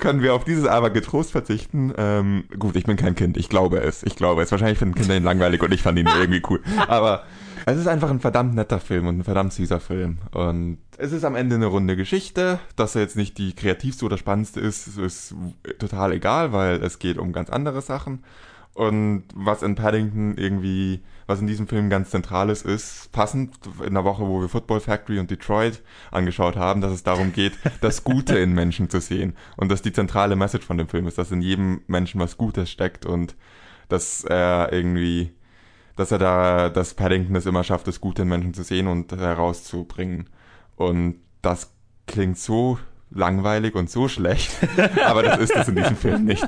können wir auf dieses Aber getrost verzichten. Ähm, gut, ich bin kein Kind, ich glaube es. Ich glaube es. Wahrscheinlich finden Kinder ihn langweilig und ich fand ihn irgendwie cool. Aber es ist einfach ein verdammt netter Film und ein verdammt süßer Film. Und es ist am Ende eine runde Geschichte. Dass er jetzt nicht die kreativste oder spannendste ist, ist total egal, weil es geht um ganz andere Sachen. Und was in Paddington irgendwie, was in diesem Film ganz zentral ist, ist passend in der Woche, wo wir Football Factory und Detroit angeschaut haben, dass es darum geht, das Gute in Menschen zu sehen. Und dass die zentrale Message von dem Film ist, dass in jedem Menschen was Gutes steckt und dass er irgendwie, dass er da, dass Paddington es immer schafft, das Gute in Menschen zu sehen und herauszubringen. Und das klingt so langweilig und so schlecht, aber das ist es in diesem Film nicht.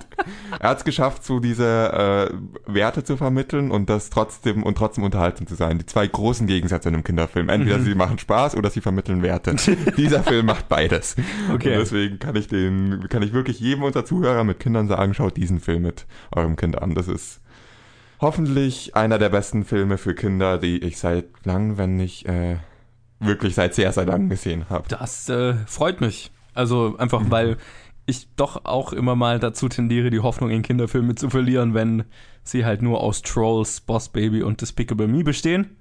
Er hat es geschafft, so diese äh, Werte zu vermitteln und das trotzdem und trotzdem unterhaltsam zu sein. Die zwei großen Gegensätze in einem Kinderfilm. Entweder Mhm. sie machen Spaß oder sie vermitteln Werte. Dieser Film macht beides. Okay. Und deswegen kann ich den, kann ich wirklich jedem unserer Zuhörer mit Kindern sagen, schaut diesen Film mit eurem Kind an. Das ist hoffentlich einer der besten Filme für Kinder, die ich seit langem, wenn nicht äh, wirklich seit sehr, sehr langem gesehen habe. Das äh, freut mich. Also einfach, weil ich doch auch immer mal dazu tendiere, die Hoffnung in Kinderfilme zu verlieren, wenn sie halt nur aus Trolls, Boss Baby und Despicable Me bestehen.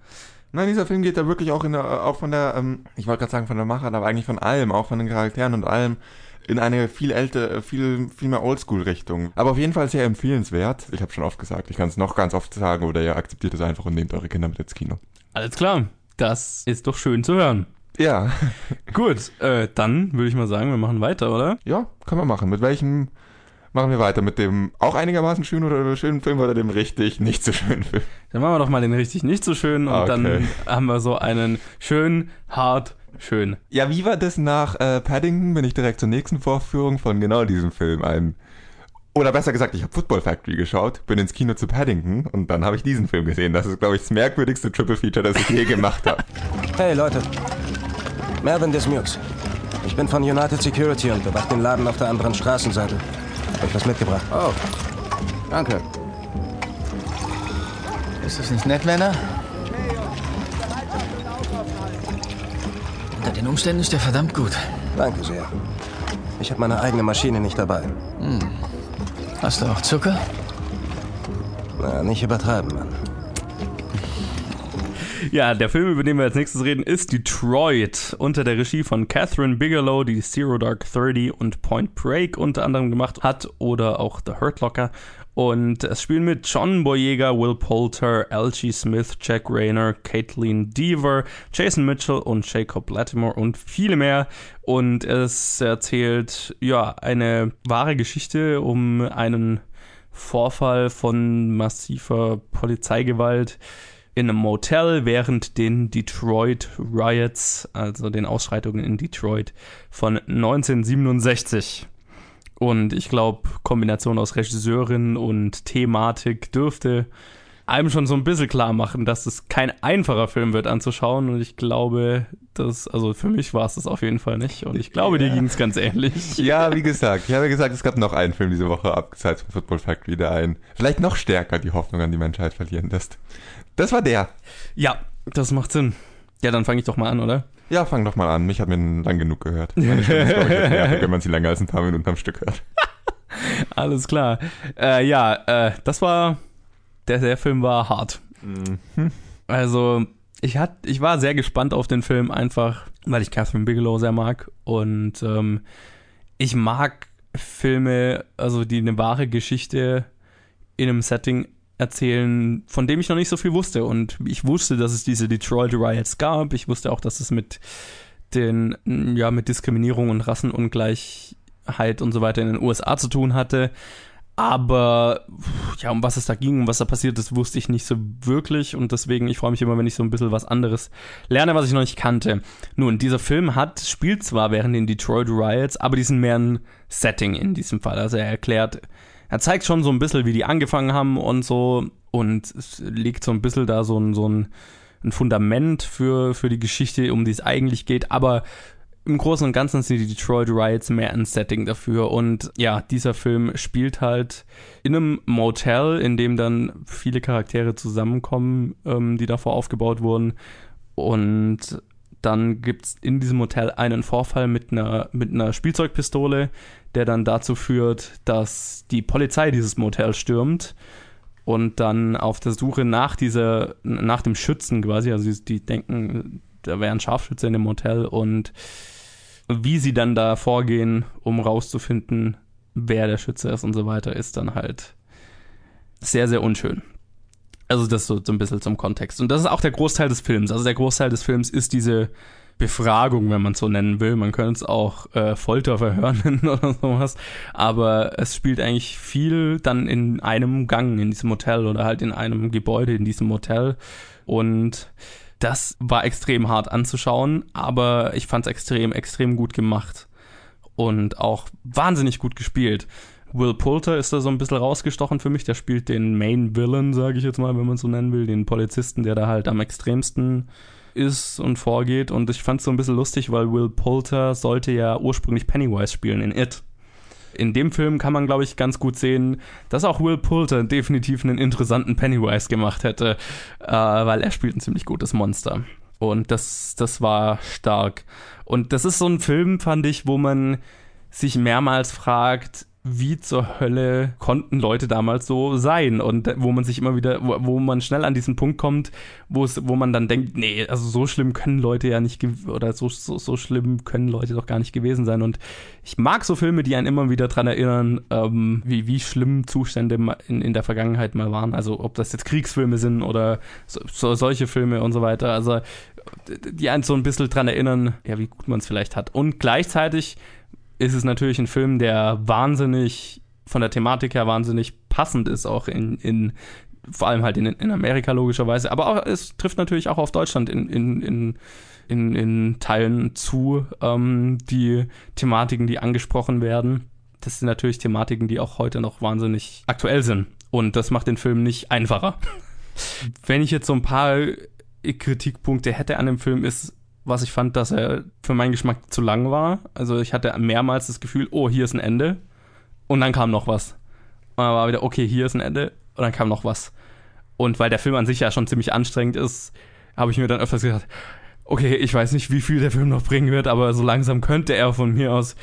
Nein, dieser Film geht da wirklich auch in der, auch von der, ähm, ich wollte gerade sagen von der Machart, aber eigentlich von allem, auch von den Charakteren und allem, in eine viel ältere, viel, viel mehr Oldschool-Richtung. Aber auf jeden Fall sehr empfehlenswert. Ich habe schon oft gesagt, ich kann es noch ganz oft sagen oder ihr akzeptiert es einfach und nehmt eure Kinder mit ins Kino. Alles klar, das ist doch schön zu hören. Ja, Gut, äh, dann würde ich mal sagen, wir machen weiter, oder? ja, können wir machen. Mit welchem machen wir weiter? Mit dem auch einigermaßen schönen oder schönen Film oder dem richtig nicht so schönen Film? Dann machen wir doch mal den richtig nicht so schön und Okay. dann haben wir so einen schön, hart, schön. Ja, wie war das nach äh, Paddington? Bin ich direkt zur nächsten Vorführung von genau diesem Film ein. Oder besser gesagt, ich habe Football Factory geschaut, bin ins Kino zu Paddington und dann habe ich diesen Film gesehen. Das ist, glaube ich, das merkwürdigste Triple Feature, das ich je gemacht habe. Hey Leute, Melvin Dismukes. Ich bin von United Security und bewache den Laden auf der anderen Straßenseite. Hab euch was mitgebracht. Oh, danke. Ist das nicht nett, Männer? Unter den Umständen ist er verdammt gut. Danke sehr. Ich habe meine eigene Maschine nicht dabei. Hast du auch Zucker? Na, nicht übertreiben, Mann. Ja, der Film, über den wir als nächstes reden, ist Detroit unter der Regie von Catherine Bigelow, die Zero Dark Thirty und Point Break unter anderem gemacht hat oder auch The Hurt Locker. Und es spielen mit John Boyega, Will Poulter, Algie Smith, Jack Rayner, Caitlin Deaver, Jason Mitchell und Jacob Latimore und viele mehr. Und es erzählt ja eine wahre Geschichte um einen Vorfall von massiver Polizeigewalt in einem Motel während den Detroit Riots, also den Ausschreitungen in Detroit von 1967. Und ich glaube, Kombination aus Regisseurin und Thematik dürfte einem schon so ein bisschen klar machen, dass es kein einfacher Film wird anzuschauen. Und ich glaube, dass, also für mich war es das auf jeden Fall nicht. Und ich glaube, dir ging es ganz ähnlich. ja, wie gesagt, ich habe ja gesagt, es gab noch einen Film diese Woche, abseits von Football Factory, der einen vielleicht noch stärker die Hoffnung an die Menschheit verlieren lässt. Das war der. Ja, das macht Sinn. Ja, dann fange ich doch mal an, oder? Ja, fang doch mal an. Mich hat mir lang genug gehört. Meine Stimme ist, ich, jetzt nervig, wenn man sie länger als ein paar Minuten am Stück hört. Alles klar. Äh, ja, äh, das war. Der, der Film war hart. Also, ich, hat, ich war sehr gespannt auf den Film, einfach weil ich Catherine Bigelow sehr mag. Und ähm, ich mag Filme, also die eine wahre Geschichte in einem Setting erzählen, von dem ich noch nicht so viel wusste. Und ich wusste, dass es diese Detroit Riots gab. Ich wusste auch, dass es mit den, ja, mit Diskriminierung und Rassenungleichheit und so weiter in den USA zu tun hatte. Aber ja, um was es da ging, um was da passiert ist, wusste ich nicht so wirklich und deswegen, ich freue mich immer, wenn ich so ein bisschen was anderes lerne, was ich noch nicht kannte. Nun, dieser Film hat, spielt zwar während den Detroit Riots, aber die sind mehr ein Setting in diesem Fall. Also er erklärt, er zeigt schon so ein bisschen, wie die angefangen haben und so und es legt so ein bisschen da so ein, so ein, ein Fundament für, für die Geschichte, um die es eigentlich geht, aber im Großen und Ganzen sind die Detroit Riots mehr ein Setting dafür. Und ja, dieser Film spielt halt in einem Motel, in dem dann viele Charaktere zusammenkommen, ähm, die davor aufgebaut wurden. Und dann gibt es in diesem Motel einen Vorfall mit einer, mit einer Spielzeugpistole, der dann dazu führt, dass die Polizei dieses Motel stürmt und dann auf der Suche nach dieser, nach dem Schützen quasi, also die, die denken, da wäre ein Scharfschütze in dem Motel und wie sie dann da vorgehen, um rauszufinden, wer der Schütze ist und so weiter, ist dann halt sehr, sehr unschön. Also das so, so ein bisschen zum Kontext. Und das ist auch der Großteil des Films. Also der Großteil des Films ist diese Befragung, wenn man es so nennen will. Man könnte es auch äh, Folterverhör nennen oder sowas. Aber es spielt eigentlich viel dann in einem Gang in diesem Hotel oder halt in einem Gebäude in diesem Hotel. Und Das war extrem hart anzuschauen, aber ich fand es extrem, extrem gut gemacht. Und auch wahnsinnig gut gespielt. Will Poulter ist da so ein bisschen rausgestochen für mich. Der spielt den Main Villain, sage ich jetzt mal, wenn man so nennen will, den Polizisten, der da halt am extremsten ist und vorgeht. Und ich fand es so ein bisschen lustig, weil Will Poulter sollte ja ursprünglich Pennywise spielen in It. In dem Film kann man, glaube ich, ganz gut sehen, dass auch Will Poulter definitiv einen interessanten Pennywise gemacht hätte, äh, weil er spielt ein ziemlich gutes Monster. Und das, das war stark. Und das ist so ein Film, fand ich, wo man sich mehrmals fragt, wie zur Hölle konnten Leute damals so sein und wo man sich immer wieder, wo, wo man schnell an diesen Punkt kommt, wo es, wo man dann denkt, nee, also so schlimm können Leute ja nicht oder so, so, so schlimm können Leute doch gar nicht gewesen sein. Und ich mag so Filme, die einen immer wieder dran erinnern, ähm, wie, wie schlimm Zustände in, in der Vergangenheit mal waren. Also ob das jetzt Kriegsfilme sind oder so, so, solche Filme und so weiter. Also die einen so ein bisschen dran erinnern, ja, wie gut man es vielleicht hat. Und gleichzeitig ist es natürlich ein Film, der wahnsinnig von der Thematik her wahnsinnig passend ist, auch in, in vor allem halt in, in Amerika logischerweise, aber auch, es trifft natürlich auch auf Deutschland in, in, in, in, in Teilen zu, ähm, die Thematiken, die angesprochen werden. Das sind natürlich Thematiken, die auch heute noch wahnsinnig aktuell sind. Und das macht den Film nicht einfacher. Wenn ich jetzt so ein paar Kritikpunkte hätte an dem Film, ist was ich fand, dass er für meinen Geschmack zu lang war. Also ich hatte mehrmals das Gefühl, oh, hier ist ein Ende. Und dann kam noch was. Und dann war wieder, okay, hier ist ein Ende. Und dann kam noch was. Und weil der Film an sich ja schon ziemlich anstrengend ist, habe ich mir dann öfters gesagt, okay, ich weiß nicht, wie viel der Film noch bringen wird, aber so langsam könnte er von mir aus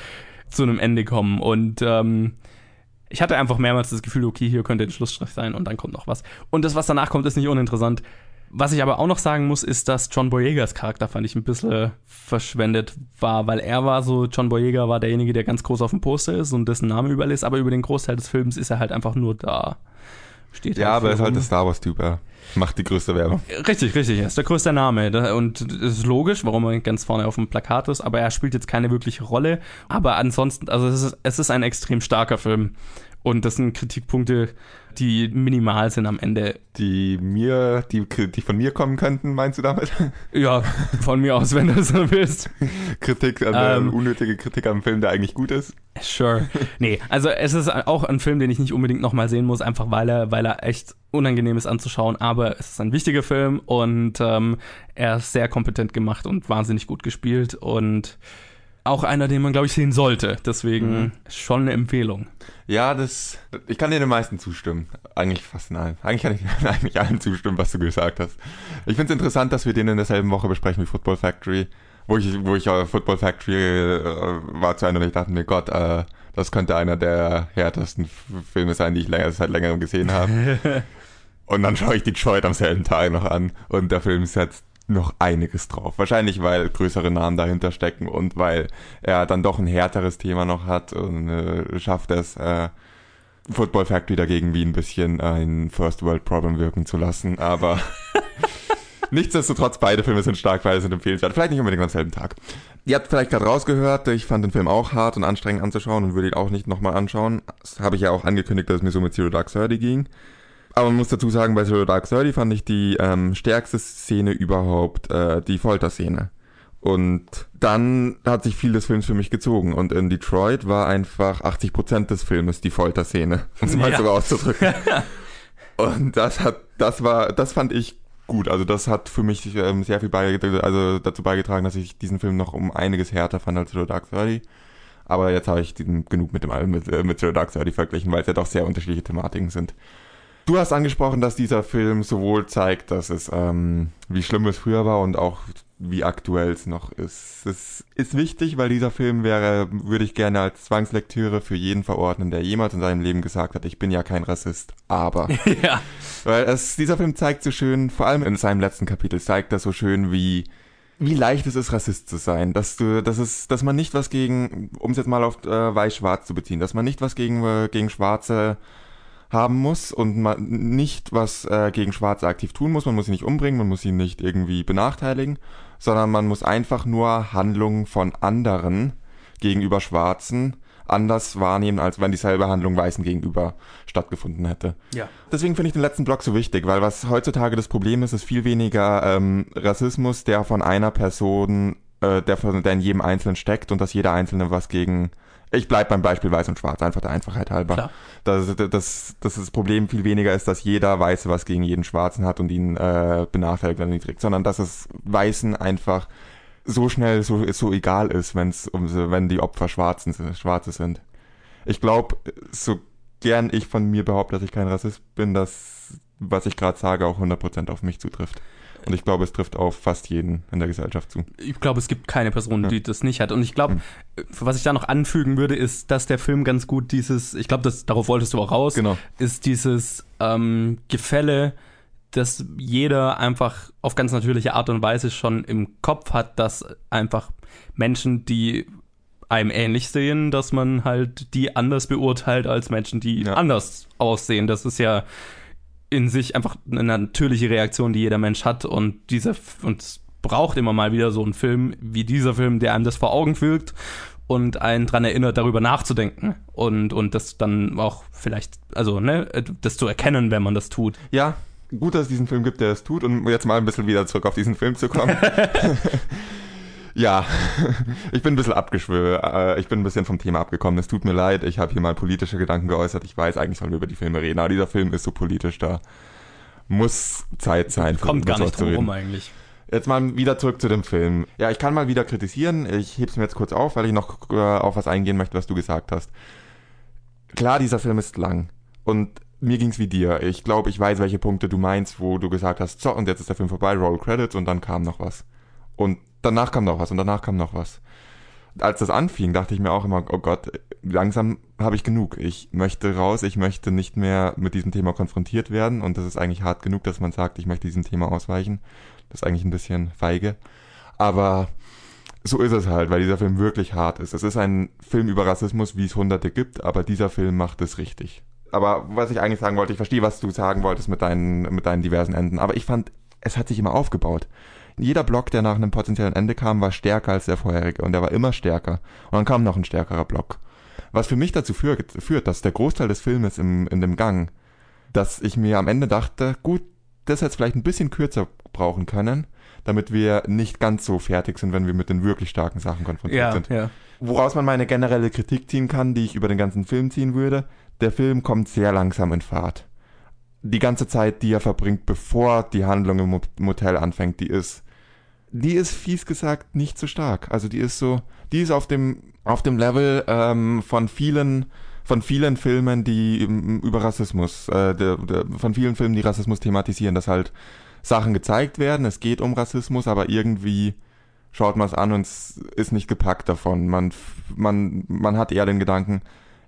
zu einem Ende kommen. Und ähm, ich hatte einfach mehrmals das Gefühl, okay, hier könnte ein Schlussstrich sein und dann kommt noch was. Und das, was danach kommt, ist nicht uninteressant. Was ich aber auch noch sagen muss, ist, dass John Boyegas Charakter fand ich ein bisschen verschwendet war, weil er war so, John Boyega war derjenige, der ganz groß auf dem Poster ist und dessen Name überall ist, aber über den Großteil des Films ist er halt einfach nur da. Steht ja, halt aber er ist halt der Star Wars-Typ, er macht die größte Werbung. Richtig, richtig, er ist der größte Name und es ist logisch, warum er ganz vorne auf dem Plakat ist, aber er spielt jetzt keine wirkliche Rolle, aber ansonsten, also es ist, es ist ein extrem starker Film und das sind Kritikpunkte, die minimal sind am Ende. Die mir, die, die von mir kommen könnten, meinst du damit? Ja, von mir aus, wenn du so willst. Kritik, also ähm, unnötige Kritik am Film, der eigentlich gut ist. Sure. Nee, also es ist auch ein Film, den ich nicht unbedingt nochmal sehen muss, einfach weil er, weil er echt unangenehm ist anzuschauen, aber es ist ein wichtiger Film und ähm, er ist sehr kompetent gemacht und wahnsinnig gut gespielt und auch einer, den man, glaube ich, sehen sollte. Deswegen mhm. schon eine Empfehlung. Ja, das. Ich kann dir den meisten zustimmen. Eigentlich fast nein. Eigentlich kann ich eigentlich allen zustimmen, was du gesagt hast. Ich finde es interessant, dass wir den in derselben Woche besprechen wie Football Factory. Wo ich, wo ich uh, Football Factory äh, war zu einem und ich dachte mir, Gott, äh, das könnte einer der härtesten Filme sein, die ich länger, seit längerem gesehen habe. und dann schaue ich die Detroit am selben Tag noch an und der Film setzt noch einiges drauf. Wahrscheinlich, weil größere Namen dahinter stecken und weil er dann doch ein härteres Thema noch hat und äh, schafft es, äh, Football Factory dagegen wie ein bisschen ein First World Problem wirken zu lassen. Aber nichtsdestotrotz, beide Filme sind stark, beide sind empfehlenswert. Vielleicht nicht unbedingt am selben Tag. Ihr habt vielleicht gerade rausgehört, ich fand den Film auch hart und anstrengend anzuschauen und würde ihn auch nicht nochmal anschauen. Das habe ich ja auch angekündigt, dass es mir so mit Zero Dark Thirty ging. Aber man muss dazu sagen, bei Zero Dark Thirty fand ich die ähm, stärkste Szene überhaupt äh, die Folterszene. Und dann hat sich viel des Films für mich gezogen. Und in Detroit war einfach 80% des Filmes die Folterszene, um es mal ja. so auszudrücken. und das hat, das war, das fand ich gut. Also das hat für mich ähm, sehr viel beigetragen, also dazu beigetragen, dass ich diesen Film noch um einiges härter fand als Zero Dark Thirty. Aber jetzt habe ich den genug mit dem mit, äh, mit Zero Dark Thirty verglichen, weil es ja doch sehr unterschiedliche Thematiken sind. Du hast angesprochen, dass dieser Film sowohl zeigt, dass es, ähm, wie schlimm es früher war und auch wie aktuell es noch ist. Es ist wichtig, weil dieser Film wäre, würde ich gerne als Zwangslektüre für jeden verordnen, der jemals in seinem Leben gesagt hat, ich bin ja kein Rassist, aber. ja. Weil es, dieser Film zeigt so schön, vor allem in seinem letzten Kapitel, zeigt das so schön, wie, wie leicht es ist, Rassist zu sein, dass du, dass es, dass man nicht was gegen, um es jetzt mal auf äh, weiß-schwarz zu beziehen, dass man nicht was gegen, äh, gegen Schwarze haben muss und man nicht was äh, gegen Schwarze aktiv tun muss. Man muss sie nicht umbringen, man muss sie nicht irgendwie benachteiligen, sondern man muss einfach nur Handlungen von anderen gegenüber Schwarzen anders wahrnehmen, als wenn dieselbe Handlung Weißen gegenüber stattgefunden hätte. Ja. Deswegen finde ich den letzten Block so wichtig, weil was heutzutage das Problem ist, ist viel weniger ähm, Rassismus, der von einer Person, äh, der, von, der in jedem Einzelnen steckt und dass jeder Einzelne was gegen ich bleib beim Beispiel Weiß und Schwarz, einfach der Einfachheit halber. Klar. Dass, dass, dass das Problem viel weniger ist, dass jeder Weiße was gegen jeden Schwarzen hat und ihn äh, benachteiligt oder niedrigt, sondern dass es Weißen einfach so schnell so, so egal ist, wenn's um, wenn die Opfer Schwarzen, Schwarze sind. Ich glaube, so gern ich von mir behaupte, dass ich kein Rassist bin, dass was ich gerade sage auch 100% auf mich zutrifft. Und ich glaube, es trifft auf fast jeden in der Gesellschaft zu. Ich glaube, es gibt keine Person, Ja. die das nicht hat. Und ich glaube, Hm. was ich da noch anfügen würde, ist, dass der Film ganz gut dieses, ich glaube, darauf wolltest du auch raus, Genau. ist dieses ähm, Gefälle, dass jeder einfach auf ganz natürliche Art und Weise schon im Kopf hat, dass einfach Menschen, die einem ähnlich sehen, dass man halt die anders beurteilt als Menschen, die Ja. anders aussehen. Das ist ja in sich einfach eine natürliche Reaktion, die jeder Mensch hat und dieser und es braucht immer mal wieder so einen Film wie dieser Film, der einem das vor Augen fügt und einen dran erinnert, darüber nachzudenken und und das dann auch vielleicht, also ne, das zu erkennen, wenn man das tut. Ja, gut, dass es diesen Film gibt, der es tut. Und jetzt mal ein bisschen wieder zurück auf diesen Film zu kommen. ja, ich bin ein bisschen abgeschwört. Äh, ich bin ein bisschen vom Thema abgekommen. Es tut mir leid. Ich habe hier mal politische Gedanken geäußert. Ich weiß, eigentlich sollen wir über die Filme reden. Aber dieser Film ist so politisch, da muss Zeit sein. Kommt gar nicht drum rum eigentlich. Jetzt mal wieder zurück zu dem Film. Ja, ich kann mal wieder kritisieren. Ich heb's mir jetzt kurz auf, weil ich noch äh, auf was eingehen möchte, was du gesagt hast. Klar, dieser Film ist lang. Und mir ging's wie dir. Ich glaube, ich weiß, welche Punkte du meinst, wo du gesagt hast, so, und jetzt ist der Film vorbei, Roll Credits, und dann kam noch was. Und danach kam noch was, und danach kam noch was. Als das anfing, dachte ich mir auch immer, oh Gott, langsam habe ich genug. Ich möchte raus, ich möchte nicht mehr mit diesem Thema konfrontiert werden. Und das ist eigentlich hart genug, dass man sagt, ich möchte diesem Thema ausweichen. Das ist eigentlich ein bisschen feige. Aber so ist es halt, weil dieser Film wirklich hart ist. Es ist ein Film über Rassismus, wie es hunderte gibt, aber dieser Film macht es richtig. Aber was ich eigentlich sagen wollte, ich verstehe, was du sagen wolltest mit deinen, mit deinen diversen Enden, aber ich fand, es hat sich immer aufgebaut. Jeder Block, der nach einem potenziellen Ende kam, war stärker als der vorherige und der war immer stärker. Und dann kam noch ein stärkerer Block. Was für mich dazu führt, führt dass der Großteil des Filmes im, in dem Gang, dass ich mir am Ende dachte, gut, das hätte es vielleicht ein bisschen kürzer brauchen können, damit wir nicht ganz so fertig sind, wenn wir mit den wirklich starken Sachen konfrontiert Ja, sind. ja. Woraus man meine generelle Kritik ziehen kann, die ich über den ganzen Film ziehen würde, der Film kommt sehr langsam in Fahrt. Die ganze Zeit, die er verbringt, bevor die Handlung im Mo- Motel anfängt, die ist, die ist fies gesagt nicht so stark. Also die ist so, die ist auf dem, auf dem Level ähm, von vielen, von vielen Filmen, die über Rassismus, äh, der, der, von vielen Filmen, die Rassismus thematisieren, dass halt Sachen gezeigt werden, es geht um Rassismus, aber irgendwie schaut man es an und es ist nicht gepackt davon. Man, man, man hat eher den Gedanken,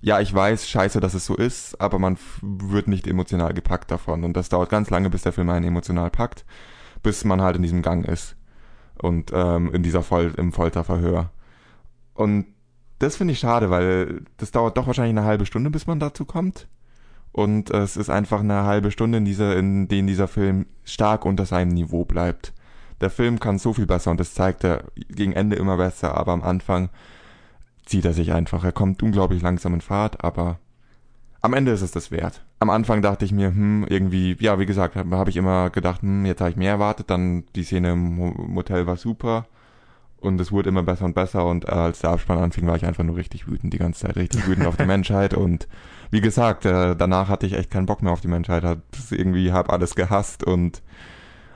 ja, ich weiß, scheiße, dass es so ist, aber man wird nicht emotional gepackt davon. Und das dauert ganz lange, bis der Film einen emotional packt, bis man halt in diesem Gang ist. Und ähm, in dieser Voll im Folterverhör. Und das finde ich schade, weil das dauert doch wahrscheinlich eine halbe Stunde, bis man dazu kommt. Und es ist einfach eine halbe Stunde, in, dieser, in denen dieser Film stark unter seinem Niveau bleibt. Der Film kann so viel besser und das zeigt er gegen Ende immer besser, aber am Anfang zieht er sich einfach. Er kommt unglaublich langsam in Fahrt, aber am Ende ist es das wert. Am Anfang dachte ich mir, hm, irgendwie, ja, wie gesagt, habe hab ich immer gedacht, hm, jetzt habe ich mehr erwartet, dann die Szene im Mo- Motel war super und es wurde immer besser und besser und äh, als der Abspann anfing, war ich einfach nur richtig wütend die ganze Zeit, richtig wütend auf die Menschheit und wie gesagt, äh, danach hatte ich echt keinen Bock mehr auf die Menschheit, hab irgendwie hab alles gehasst und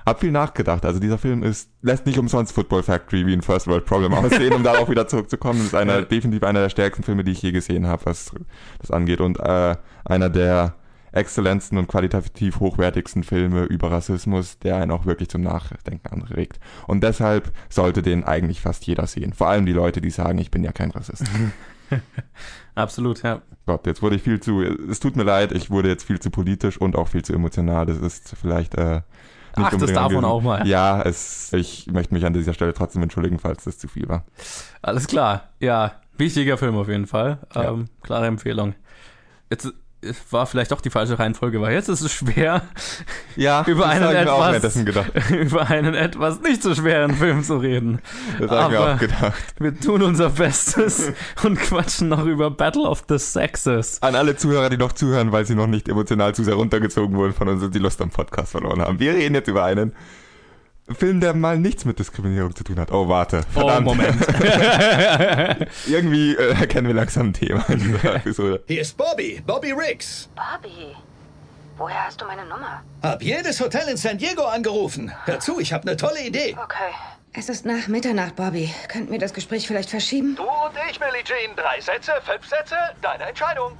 hab viel nachgedacht. Also dieser Film ist lässt nicht umsonst Football Factory wie ein First World Problem aussehen, um darauf wieder zurückzukommen. Das ist einer, definitiv einer der stärksten Filme, die ich je gesehen habe, was das angeht und äh, einer der exzellentsten und qualitativ hochwertigsten Filme über Rassismus, der einen auch wirklich zum Nachdenken anregt. Und deshalb sollte den eigentlich fast jeder sehen. Vor allem die Leute, die sagen, ich bin ja kein Rassist. Absolut, ja. Gott, jetzt wurde ich viel zu, es tut mir leid, ich wurde jetzt viel zu politisch und auch viel zu emotional. Das ist vielleicht äh, Ach, das darf man auch mal. Ja, es, ich möchte mich an dieser Stelle trotzdem entschuldigen, falls das zu viel war. Alles klar. Ja, wichtiger Film auf jeden Fall. Ja. Ähm, klare Empfehlung. Jetzt war vielleicht doch die falsche Reihenfolge, weil jetzt ist es schwer, Ja, über einen, etwas, über einen etwas nicht so schweren Film zu reden. Das habe ich mir auch gedacht. Wir tun unser Bestes und quatschen noch über Battle of the Sexes. An alle Zuhörer, die noch zuhören, weil sie noch nicht emotional zu sehr runtergezogen wurden von uns und die Lust am Podcast verloren haben. Wir reden jetzt über einen Film, der mal nichts mit Diskriminierung zu tun hat. Oh, warte. Verdammt. Oh, Moment. Irgendwie äh, erkennen wir langsam ein Thema in dieser Episode. Hier ist Bobby, Bobby Riggs. Bobby, woher hast du meine Nummer? Hab jedes Hotel in San Diego angerufen. Hör zu, ich habe eine tolle Idee. Okay. Es ist nach Mitternacht, Bobby. Könnten wir das Gespräch vielleicht verschieben? Du und ich, Billie Jean. Drei Sätze, fünf Sätze, deine Entscheidung.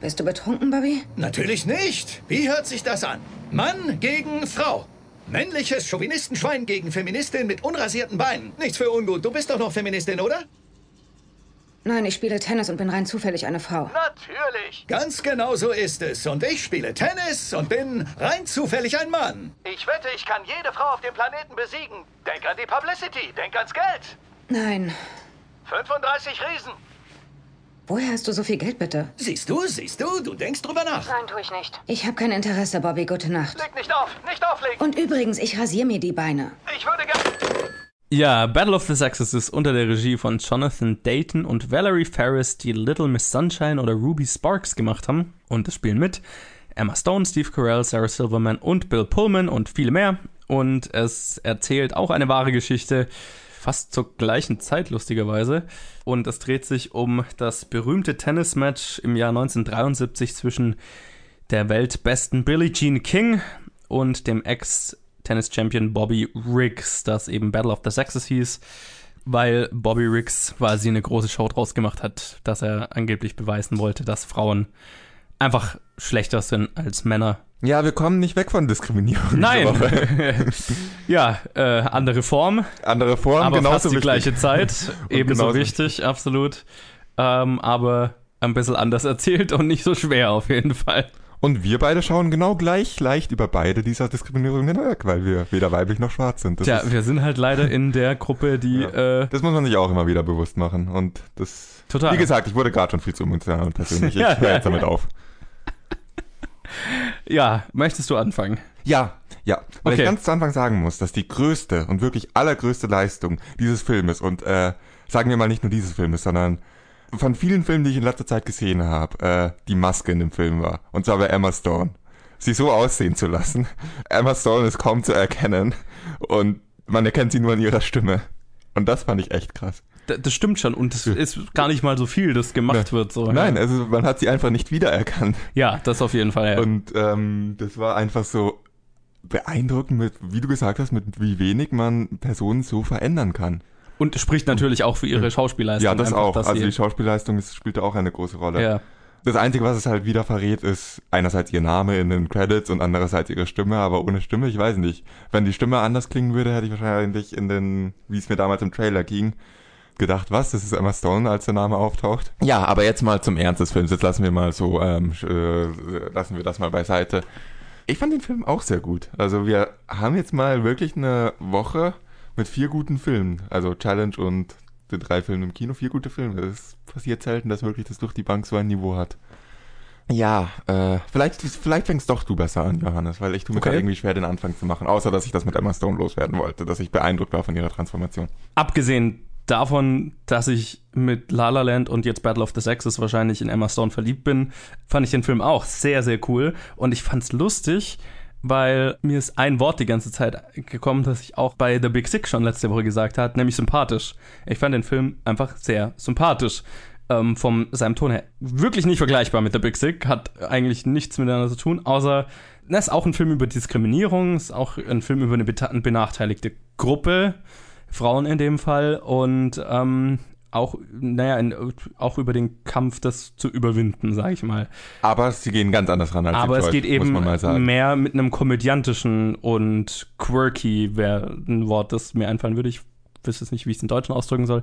Bist du betrunken, Bobby? Natürlich nicht. Wie hört sich das an? Mann gegen Frau. Männliches Chauvinistenschwein gegen Feministin mit unrasierten Beinen. Nichts für ungut. Du bist doch noch Feministin, oder? Nein, ich spiele Tennis und bin rein zufällig eine Frau. Natürlich. Ganz genau so ist es. Und ich spiele Tennis und bin rein zufällig ein Mann. Ich wette, ich kann jede Frau auf dem Planeten besiegen. Denk an die Publicity. Denk ans Geld. Nein. 35 Riesen. Woher hast du so viel Geld, bitte? Siehst du, siehst du, du denkst drüber nach. Nein, tue ich nicht. Ich habe kein Interesse, Bobby. Gute Nacht. Leg nicht auf, nicht auflegen. Und übrigens, ich rasiere mir die Beine. Ich würde gerne... Ja, Battle of the Sexes ist unter der Regie von Jonathan Dayton und Valerie Ferris, die Little Miss Sunshine oder Ruby Sparks gemacht haben. Und es spielen mit Emma Stone, Steve Carell, Sarah Silverman und Bill Pullman und viele mehr. Und es erzählt auch eine wahre Geschichte, fast zur gleichen Zeit lustigerweise. Und es dreht sich um das berühmte Tennismatch im Jahr 1973 zwischen der weltbesten Billie Jean King und dem Ex-Tennis-Champion Bobby Riggs, das eben Battle of the Sexes hieß, weil Bobby Riggs quasi eine große Show draus gemacht hat, dass er angeblich beweisen wollte, dass Frauen einfach schlechter sind als Männer. Ja, wir kommen nicht weg von Diskriminierung. Nein! Ja, äh, andere Form, Andere Form, aber genauso fast die wichtig. gleiche Zeit. Ebenso wichtig, absolut. Ähm, aber ein bisschen anders erzählt und nicht so schwer auf jeden Fall. Und wir beide schauen genau gleich leicht über beide dieser Diskriminierungen hinweg, weil wir weder weiblich noch schwarz sind. Das, Tja, wir sind halt leider in der Gruppe, die äh, das muss man sich auch immer wieder bewusst machen. Und das. Total. Wie gesagt, ich wurde gerade schon viel zu emotional und persönlich. Ich Ja. höre jetzt damit auf. Ja, möchtest du anfangen? Ja, ja. Weil Okay. ich ganz zu Anfang sagen muss, dass die größte und wirklich allergrößte Leistung dieses Filmes und äh, sagen wir mal nicht nur dieses Filmes, sondern von vielen Filmen, die ich in letzter Zeit gesehen habe, äh, die Maske in dem Film war. Und zwar bei Emma Stone. Sie so aussehen zu lassen. Emma Stone ist kaum zu erkennen und man erkennt sie nur an ihrer Stimme. Und das fand ich echt krass. Das stimmt schon und es ist gar nicht mal so viel, das gemacht Ja. wird. So, Nein, ja. also man hat sie einfach nicht wiedererkannt. ja, das auf jeden Fall. Ja. Und ähm, das war einfach so beeindruckend, mit, wie du gesagt hast, mit wie wenig man Personen so verändern kann. Und spricht natürlich auch für ihre Schauspielleistung. ja, das einfach, auch. Also die Schauspielleistung ist, spielt da auch eine große Rolle. ja. Das Einzige, was es halt wieder verrät, ist einerseits ihr Name in den Credits und andererseits ihre Stimme, aber ohne Stimme, ich weiß nicht. Wenn die Stimme anders klingen würde, hätte ich wahrscheinlich in den, wie es mir damals im Trailer ging, gedacht, was, das ist Emma Stone, als der Name auftaucht. Ja, aber jetzt mal zum Ernst des Films. Jetzt lassen wir mal so, ähm, äh, lassen wir das mal beiseite. Ich fand den Film auch sehr gut. Also wir haben jetzt mal wirklich eine Woche mit vier guten Filmen. Also Challenge und den drei Filmen im Kino, vier gute Filme. Es passiert selten, dass wirklich das durch die Bank so ein Niveau hat. Ja, äh, vielleicht, vielleicht fängst doch du besser an, Johannes, weil ich tue mir Okay. gerade irgendwie schwer, den Anfang zu machen. Außer, dass ich das mit Emma Stone loswerden wollte, dass ich beeindruckt war von ihrer Transformation. Abgesehen davon, dass ich mit La La Land und jetzt Battle of the Sexes wahrscheinlich in Emma Stone verliebt bin, fand ich den Film auch sehr, sehr cool. Und ich fand's lustig, weil mir ist ein Wort die ganze Zeit gekommen, das ich auch bei The Big Sick schon letzte Woche gesagt habe, nämlich sympathisch. Ich fand den Film einfach sehr sympathisch. Ähm, vom seinem Ton her. Wirklich nicht vergleichbar mit The Big Sick, hat eigentlich nichts miteinander zu tun, außer, das ist auch ein Film über Diskriminierung, ist auch ein Film über eine benachteiligte Gruppe, Frauen in dem Fall, und ähm, auch, naja, in, auch über den Kampf, das zu überwinden, sag ich mal. Aber sie gehen ganz anders ran als Aber es Joyce, geht eben mehr mit einem komödiantischen und quirky, wäre ein Wort, das mir einfallen würde. Ich wüsste jetzt nicht, wie ich es in Deutschen ausdrücken soll,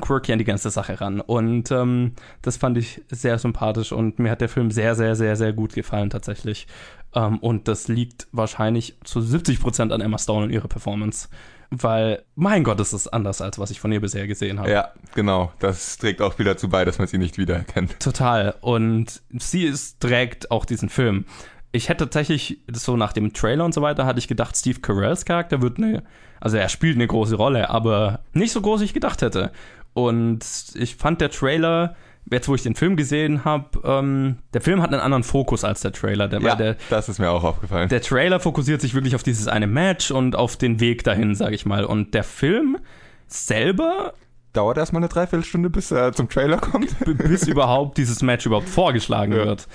quirky an die ganze Sache ran. Und ähm, das fand ich sehr sympathisch und mir hat der Film sehr, sehr, sehr, sehr gut gefallen tatsächlich. Ähm, und das liegt wahrscheinlich zu 70 Prozent an Emma Stone und ihrer Performance. Weil, mein Gott, ist es anders, als was ich von ihr bisher gesehen habe. Ja, genau. Das trägt auch viel dazu bei, dass man sie nicht wiedererkennt. Total. Und sie ist, trägt auch diesen Film. Ich hätte tatsächlich, so nach dem Trailer und so weiter, hatte ich gedacht, Steve Carells Charakter wird eine, also er spielt eine große Rolle, aber nicht so groß, wie ich gedacht hätte. Und ich fand der Trailer jetzt wo ich den Film gesehen habe, ähm, der Film hat einen anderen Fokus als der Trailer. Der, ja, der, das ist mir auch aufgefallen. Der Trailer fokussiert sich wirklich auf dieses eine Match und auf den Weg dahin, sage ich mal. Und der Film selber dauert erstmal eine Dreiviertelstunde, bis er zum Trailer kommt. bis überhaupt dieses Match überhaupt vorgeschlagen ja. wird.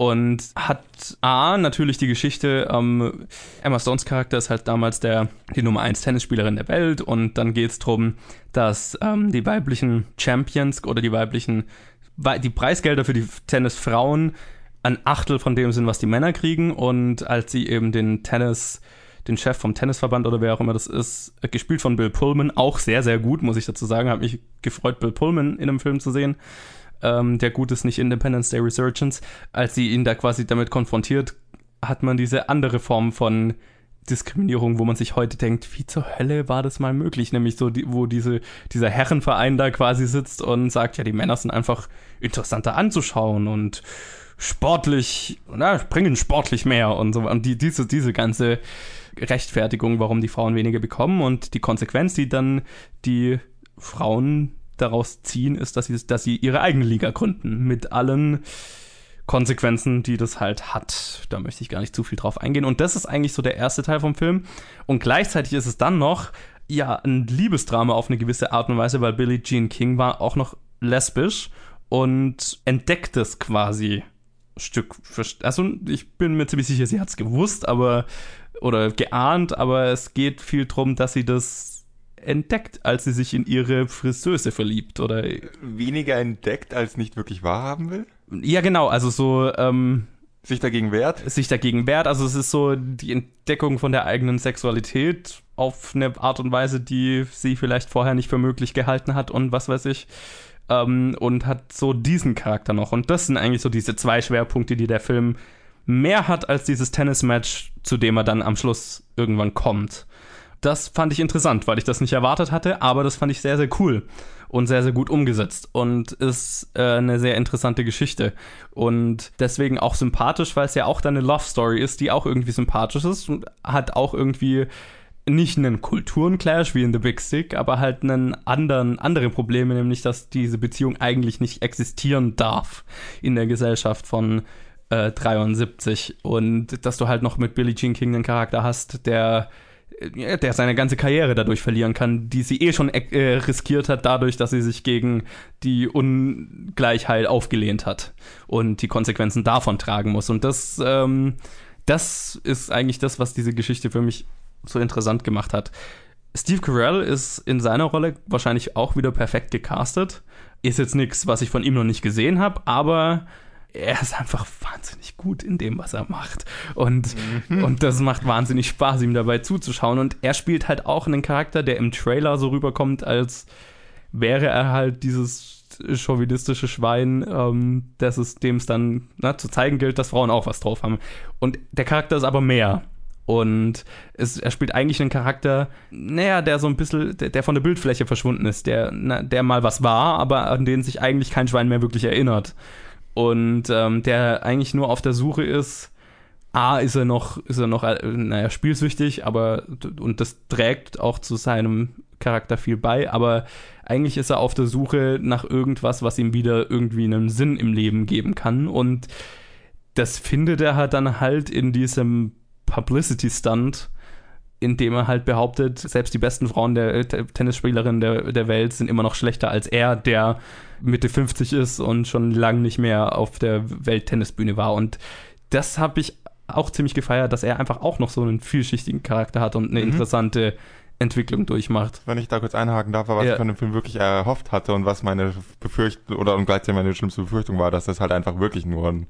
Und hat A, natürlich die Geschichte, ähm, Emma Stones Charakter ist halt damals der, die Nummer 1 Tennisspielerin der Welt und dann geht es darum, dass ähm, die weiblichen Champions oder die weiblichen die Preisgelder für die Tennisfrauen ein Achtel von dem sind, was die Männer kriegen. Und als sie eben den Tennis, den Chef vom Tennisverband oder wer auch immer das ist, gespielt von Bill Pullman, auch sehr, sehr gut, muss ich dazu sagen. Hat mich gefreut, Bill Pullman in einem Film zu sehen. Ähm, der gut ist, nicht Independence Day Resurgence. Als sie ihn da quasi damit konfrontiert, hat man diese andere Form von Diskriminierung, wo man sich heute denkt, wie zur Hölle war das mal möglich? Nämlich so, die, wo diese, dieser Herrenverein da quasi sitzt und sagt, ja, die Männer sind einfach interessanter anzuschauen und sportlich, na, bringen sportlich mehr und so. Und die, diese, diese ganze Rechtfertigung, warum die Frauen weniger bekommen und die Konsequenz, die dann die Frauen daraus ziehen, ist, dass sie, dass sie ihre eigene Liga gründen. Mit allen Konsequenzen, die das halt hat. Da möchte ich gar nicht zu viel drauf eingehen. Und das ist eigentlich so der erste Teil vom Film. Und gleichzeitig ist es dann noch, ja, ein Liebesdrama auf eine gewisse Art und Weise, weil Billie Jean King war auch noch lesbisch und entdeckt es quasi Stück für Stück. Also ich bin mir ziemlich sicher, sie hat es gewusst, aber oder geahnt, aber es geht viel darum, dass sie das entdeckt, als sie sich in ihre Friseuse verliebt, oder? Weniger entdeckt, als nicht wirklich wahrhaben will? Ja, genau, also so. Ähm, sich dagegen wehrt? Sich dagegen wehrt. Also es ist so die Entdeckung von der eigenen Sexualität auf eine Art und Weise, die sie vielleicht vorher nicht für möglich gehalten hat und was weiß ich. Ähm, und hat so diesen Charakter noch. Und das sind eigentlich so diese zwei Schwerpunkte, die der Film mehr hat als dieses Tennismatch, zu dem er dann am Schluss irgendwann kommt. Das fand ich interessant, weil ich das nicht erwartet hatte, aber das fand ich sehr, sehr cool und sehr, sehr gut umgesetzt und ist äh, eine sehr interessante Geschichte. Und deswegen auch sympathisch, weil es ja auch dann eine Love Story ist, die auch irgendwie sympathisch ist und hat auch irgendwie nicht einen Kulturenclash wie in The Big Stick, aber halt einen anderen, andere Probleme, nämlich dass diese Beziehung eigentlich nicht existieren darf in der Gesellschaft von äh, 73 und dass du halt noch mit Billie Jean King einen Charakter hast, der der seine ganze Karriere dadurch verlieren kann, die sie eh schon äh, riskiert hat, dadurch, dass sie sich gegen die Ungleichheit aufgelehnt hat und die Konsequenzen davon tragen muss. Und das, ähm, das ist eigentlich das, was diese Geschichte für mich so interessant gemacht hat. Steve Carell ist in seiner Rolle wahrscheinlich auch wieder perfekt gecastet. Ist jetzt nichts, was ich von ihm noch nicht gesehen habe, aber er ist einfach wahnsinnig gut in dem, was er macht. Und, mhm. und das macht wahnsinnig Spaß, ihm dabei zuzuschauen. Und er spielt halt auch einen Charakter, der im Trailer so rüberkommt, als wäre er halt dieses chauvinistische Schwein, ähm, das es, dem es dann na, zu zeigen gilt, dass Frauen auch was drauf haben. Und der Charakter ist aber mehr. Und es, er spielt eigentlich einen Charakter, naja, der so ein bisschen, der, der von der Bildfläche verschwunden ist, der, na, der mal was war, aber an den sich eigentlich kein Schwein mehr wirklich erinnert und ähm, der eigentlich nur auf der Suche ist. A, ist er noch, ist er noch, äh, naja, spielsüchtig, aber, und das trägt auch zu seinem Charakter viel bei, aber eigentlich ist er auf der Suche nach irgendwas, was ihm wieder irgendwie einen Sinn im Leben geben kann und das findet er halt dann halt in diesem Publicity-Stunt, in dem er halt behauptet, selbst die besten Frauen der äh, Tennisspielerinnen der, der Welt sind immer noch schlechter als er, der Mitte 50 ist und schon lange nicht mehr auf der Welttennisbühne war. Und das habe ich auch ziemlich gefeiert, dass er einfach auch noch so einen vielschichtigen Charakter hat und eine mhm. interessante Entwicklung durchmacht. Wenn ich da kurz einhaken darf, was ja. ich von dem Film wirklich erhofft hatte und was meine Befürchtung oder und gleichzeitig meine schlimmste Befürchtung war, dass das halt einfach wirklich nur ein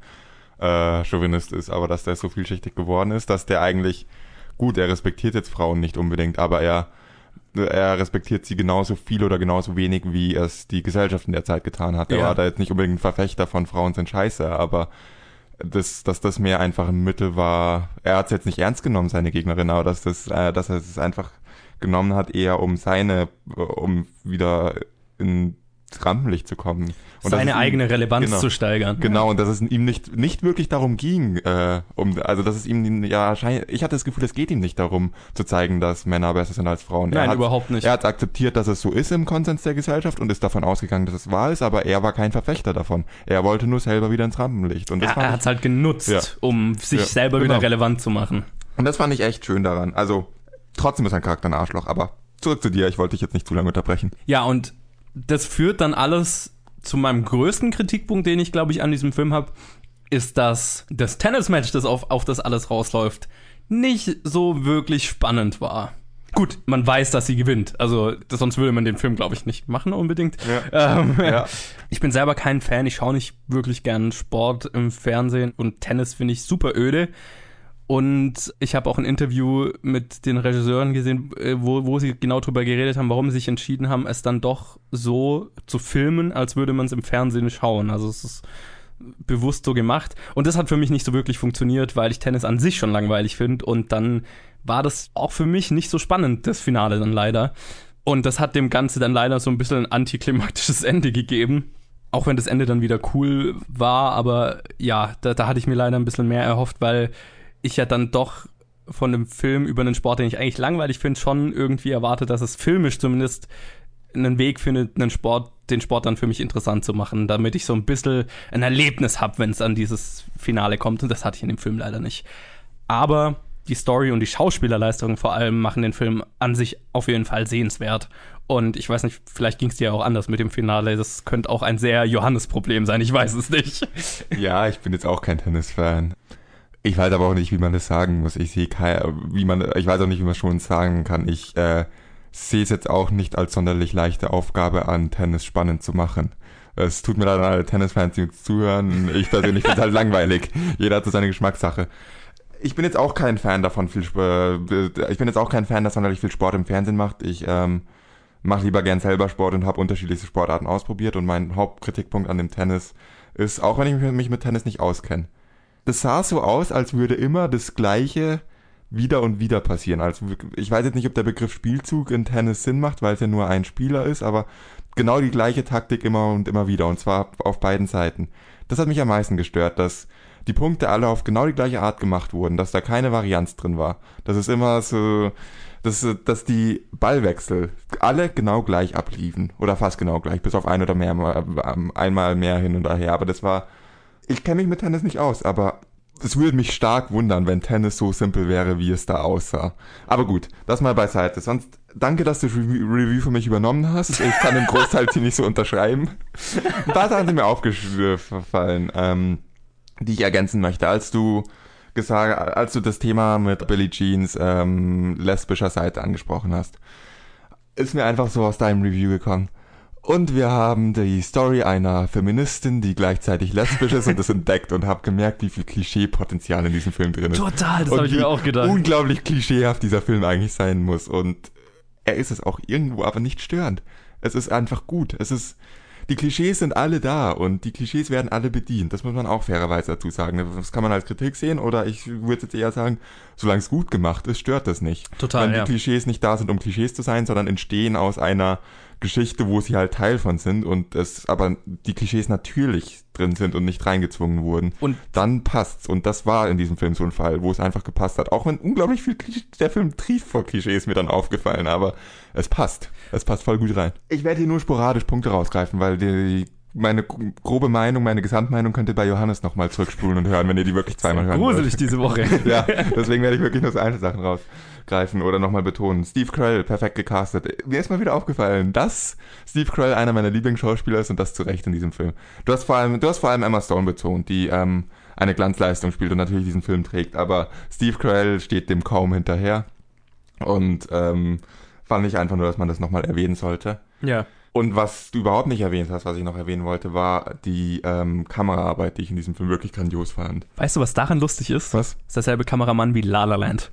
äh, Chauvinist ist, aber dass der so vielschichtig geworden ist, dass der eigentlich gut, er respektiert jetzt Frauen nicht unbedingt, aber er er respektiert sie genauso viel oder genauso wenig, wie es die Gesellschaft in der Zeit getan hat. Er Ja. war da jetzt nicht unbedingt ein Verfechter von Frauen sind scheiße, aber das, dass das mehr einfach ein Mittel war. Er hat es jetzt nicht ernst genommen, seine Gegnerin, aber dass das, äh, dass er es einfach genommen hat, eher um seine, äh, um wieder ins Rampenlicht zu kommen. Und Seine ihm- eigene Relevanz genau. zu steigern. Genau, und dass es ihm nicht, nicht wirklich darum ging, äh, um, also dass es ihm, ja, ich hatte das Gefühl, es geht ihm nicht darum, zu zeigen, dass Männer besser sind als Frauen. Nein, hat, überhaupt nicht. Er hat akzeptiert, dass es so ist im Konsens der Gesellschaft und ist davon ausgegangen, dass es wahr ist, aber er war kein Verfechter davon. Er wollte nur selber wieder ins Rampenlicht. Und das Er, fand er hat es halt genutzt, Ja. um sich Ja, selber wieder genau. relevant zu machen. Und das fand ich echt schön daran. Also, trotzdem ist sein Charakter ein Arschloch, aber zurück zu dir, ich wollte dich jetzt nicht zu lange unterbrechen. Ja, und das führt dann alles zu meinem größten Kritikpunkt, den ich, glaube ich, an diesem Film habe, ist, dass das Tennismatch, das auf, auf das alles rausläuft, nicht so wirklich spannend war. Gut, man weiß, dass sie gewinnt. Also, sonst würde man den Film, glaube ich, nicht machen unbedingt. Ähm, Ja. Ich bin selber kein Fan. Ich schaue nicht wirklich gern Sport im Fernsehen und Tennis finde ich super öde. Und ich habe auch ein Interview mit den Regisseuren gesehen, äh, wo, wo sie genau darüber geredet haben, warum sie sich entschieden haben, es dann doch so zu filmen, als würde man es im Fernsehen schauen. Also es ist bewusst so gemacht. Und das hat für mich nicht so wirklich funktioniert, weil ich Tennis an sich schon langweilig finde. Und dann war das auch für mich nicht so spannend, das Finale dann leider. Und das hat dem Ganze dann leider so ein bisschen ein antiklimaktisches Ende gegeben. Auch wenn das Ende dann wieder cool war, aber ja, da, da hatte ich mir leider ein bisschen mehr erhofft, weil ich ja dann doch von einem Film über einen Sport, den ich eigentlich langweilig finde, schon irgendwie erwartet, dass es filmisch zumindest einen Weg findet, einen Sport, den Sport dann für mich interessant zu machen, damit ich so ein bisschen ein Erlebnis habe, wenn es an dieses Finale kommt. Und das hatte ich in dem Film leider nicht. Aber die Story und die Schauspielerleistung vor allem machen den Film an sich auf jeden Fall sehenswert. Und ich weiß nicht, vielleicht ging es dir auch anders mit dem Finale. Das könnte auch ein sehr Johannes-Problem sein. Ich weiß es nicht. Ja, ich bin jetzt auch kein Tennisfan. Ich weiß aber auch nicht, wie man das sagen muss. Ich sehe kein, wie man, ich weiß auch nicht, wie man schon sagen kann. Ich äh, sehe es jetzt auch nicht als sonderlich leichte Aufgabe an, Tennis spannend zu machen. Es tut mir leid alle Tennisfans, die uns zuhören. Ich persönlich finde es halt langweilig. Jeder hat so seine Geschmackssache. Ich bin jetzt auch kein Fan davon, viel, äh, ich bin jetzt auch kein Fan, dass sonderlich viel Sport im Fernsehen macht. Ich ähm, mache lieber gern selber Sport und habe unterschiedlichste Sportarten ausprobiert. Und mein Hauptkritikpunkt an dem Tennis ist, auch wenn ich mich mit Tennis nicht auskenne, das sah so aus, als würde immer das Gleiche wieder und wieder passieren. Also ich weiß jetzt nicht, ob der Begriff Spielzug in Tennis Sinn macht, weil es ja nur ein Spieler ist, aber genau die gleiche Taktik immer und immer wieder und zwar auf beiden Seiten. Das hat mich am meisten gestört, dass die Punkte alle auf genau die gleiche Art gemacht wurden, dass da keine Varianz drin war. Das ist immer so, dass, dass die Ballwechsel alle genau gleich abliefen oder fast genau gleich, bis auf ein oder mehr mal, einmal mehr hin und her. Aber das war, ich kenne mich mit Tennis nicht aus, aber es würde mich stark wundern, wenn Tennis so simpel wäre, wie es da aussah. Aber gut, das mal beiseite. Sonst danke, dass du das Review für mich übernommen hast. Ich kann den Großteil ziemlich so unterschreiben. Ein paar Sachen sind mir aufgefallen, ähm, die ich ergänzen möchte. Als du gesagt, als du das Thema mit Billie Jeans ähm, lesbischer Seite angesprochen hast, ist mir einfach so aus deinem Review gekommen. Und wir haben die Story einer Feministin, die gleichzeitig lesbisch ist und das entdeckt und habe gemerkt, wie viel Klischee-Potenzial in diesem Film drin ist. Total, das habe ich mir auch gedacht. Unglaublich klischeehaft dieser Film eigentlich sein muss. Und er ist es auch irgendwo, aber nicht störend. Es ist einfach gut. Es ist, die Klischees sind alle da und die Klischees werden alle bedient. Das muss man auch fairerweise dazu sagen. Das kann man als Kritik sehen oder ich würde jetzt eher sagen, solange es gut gemacht ist, stört das nicht. Total, Wenn die ja. Klischees nicht da sind, um Klischees zu sein, sondern entstehen aus einer Geschichte, wo sie halt Teil von sind und es aber die Klischees natürlich drin sind und nicht reingezwungen wurden. Und- dann passt's. Und das war in diesem Film so ein Fall, wo es einfach gepasst hat. Auch wenn unglaublich viel Klisch der Film trieft vor Klischees mir dann aufgefallen, aber es passt. Es passt voll gut rein. Ich werde hier nur sporadisch Punkte rausgreifen, weil die meine grobe Meinung, meine Gesamtmeinung könnt ihr bei Johannes nochmal zurückspulen und hören, wenn ihr die wirklich zweimal hören wollt. Gruselig diese Woche. ja, deswegen werde ich wirklich nur so Einzelsachen rausgreifen oder nochmal betonen. Steve Carell, perfekt gecastet. Mir ist mal wieder aufgefallen, dass Steve Carell einer meiner Lieblingsschauspieler ist und das zu Recht in diesem Film. Du hast vor allem, du hast vor allem Emma Stone betont, die ähm, eine Glanzleistung spielt und natürlich diesen Film trägt, aber Steve Carell steht dem kaum hinterher und ähm, fand ich einfach nur, dass man das nochmal erwähnen sollte. Ja. Und was du überhaupt nicht erwähnt hast, was ich noch erwähnen wollte, war die ähm, Kameraarbeit, die ich in diesem Film wirklich grandios fand. Weißt du, was daran lustig ist? Was? Ist derselbe Kameramann wie La La Land.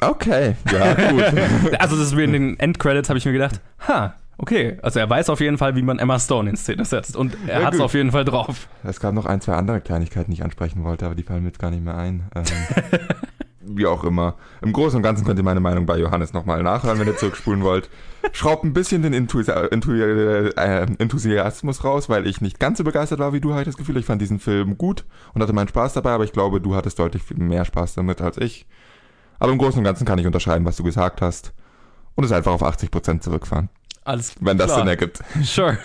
Okay, ja, gut. Also das ist mir in den Endcredits habe ich mir gedacht, ha, okay. Also er weiß auf jeden Fall, wie man Emma Stone in Szene setzt und er Ja, hat es auf jeden Fall drauf. Es gab noch ein, zwei andere Kleinigkeiten, die ich ansprechen wollte, aber die fallen mir jetzt gar nicht mehr ein. Ähm, wie auch immer. Im Großen und Ganzen könnt ihr meine Meinung bei Johannes nochmal nachhören, wenn ihr zurückspulen wollt. Schraubt ein bisschen den Enthusi Enthu äh, Enthusiasmus raus, weil ich nicht ganz so begeistert war wie du, hatte ich das Gefühl. Ich fand diesen Film gut und hatte meinen Spaß dabei, aber ich glaube, du hattest deutlich viel mehr Spaß damit als ich. Aber im Großen und Ganzen kann ich unterschreiben, was du gesagt hast. Und es einfach auf 80% zurückfahren. Alles Wenn das klar. Sinn ergibt. Sure.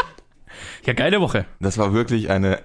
ja, geile Woche. Das war wirklich eine,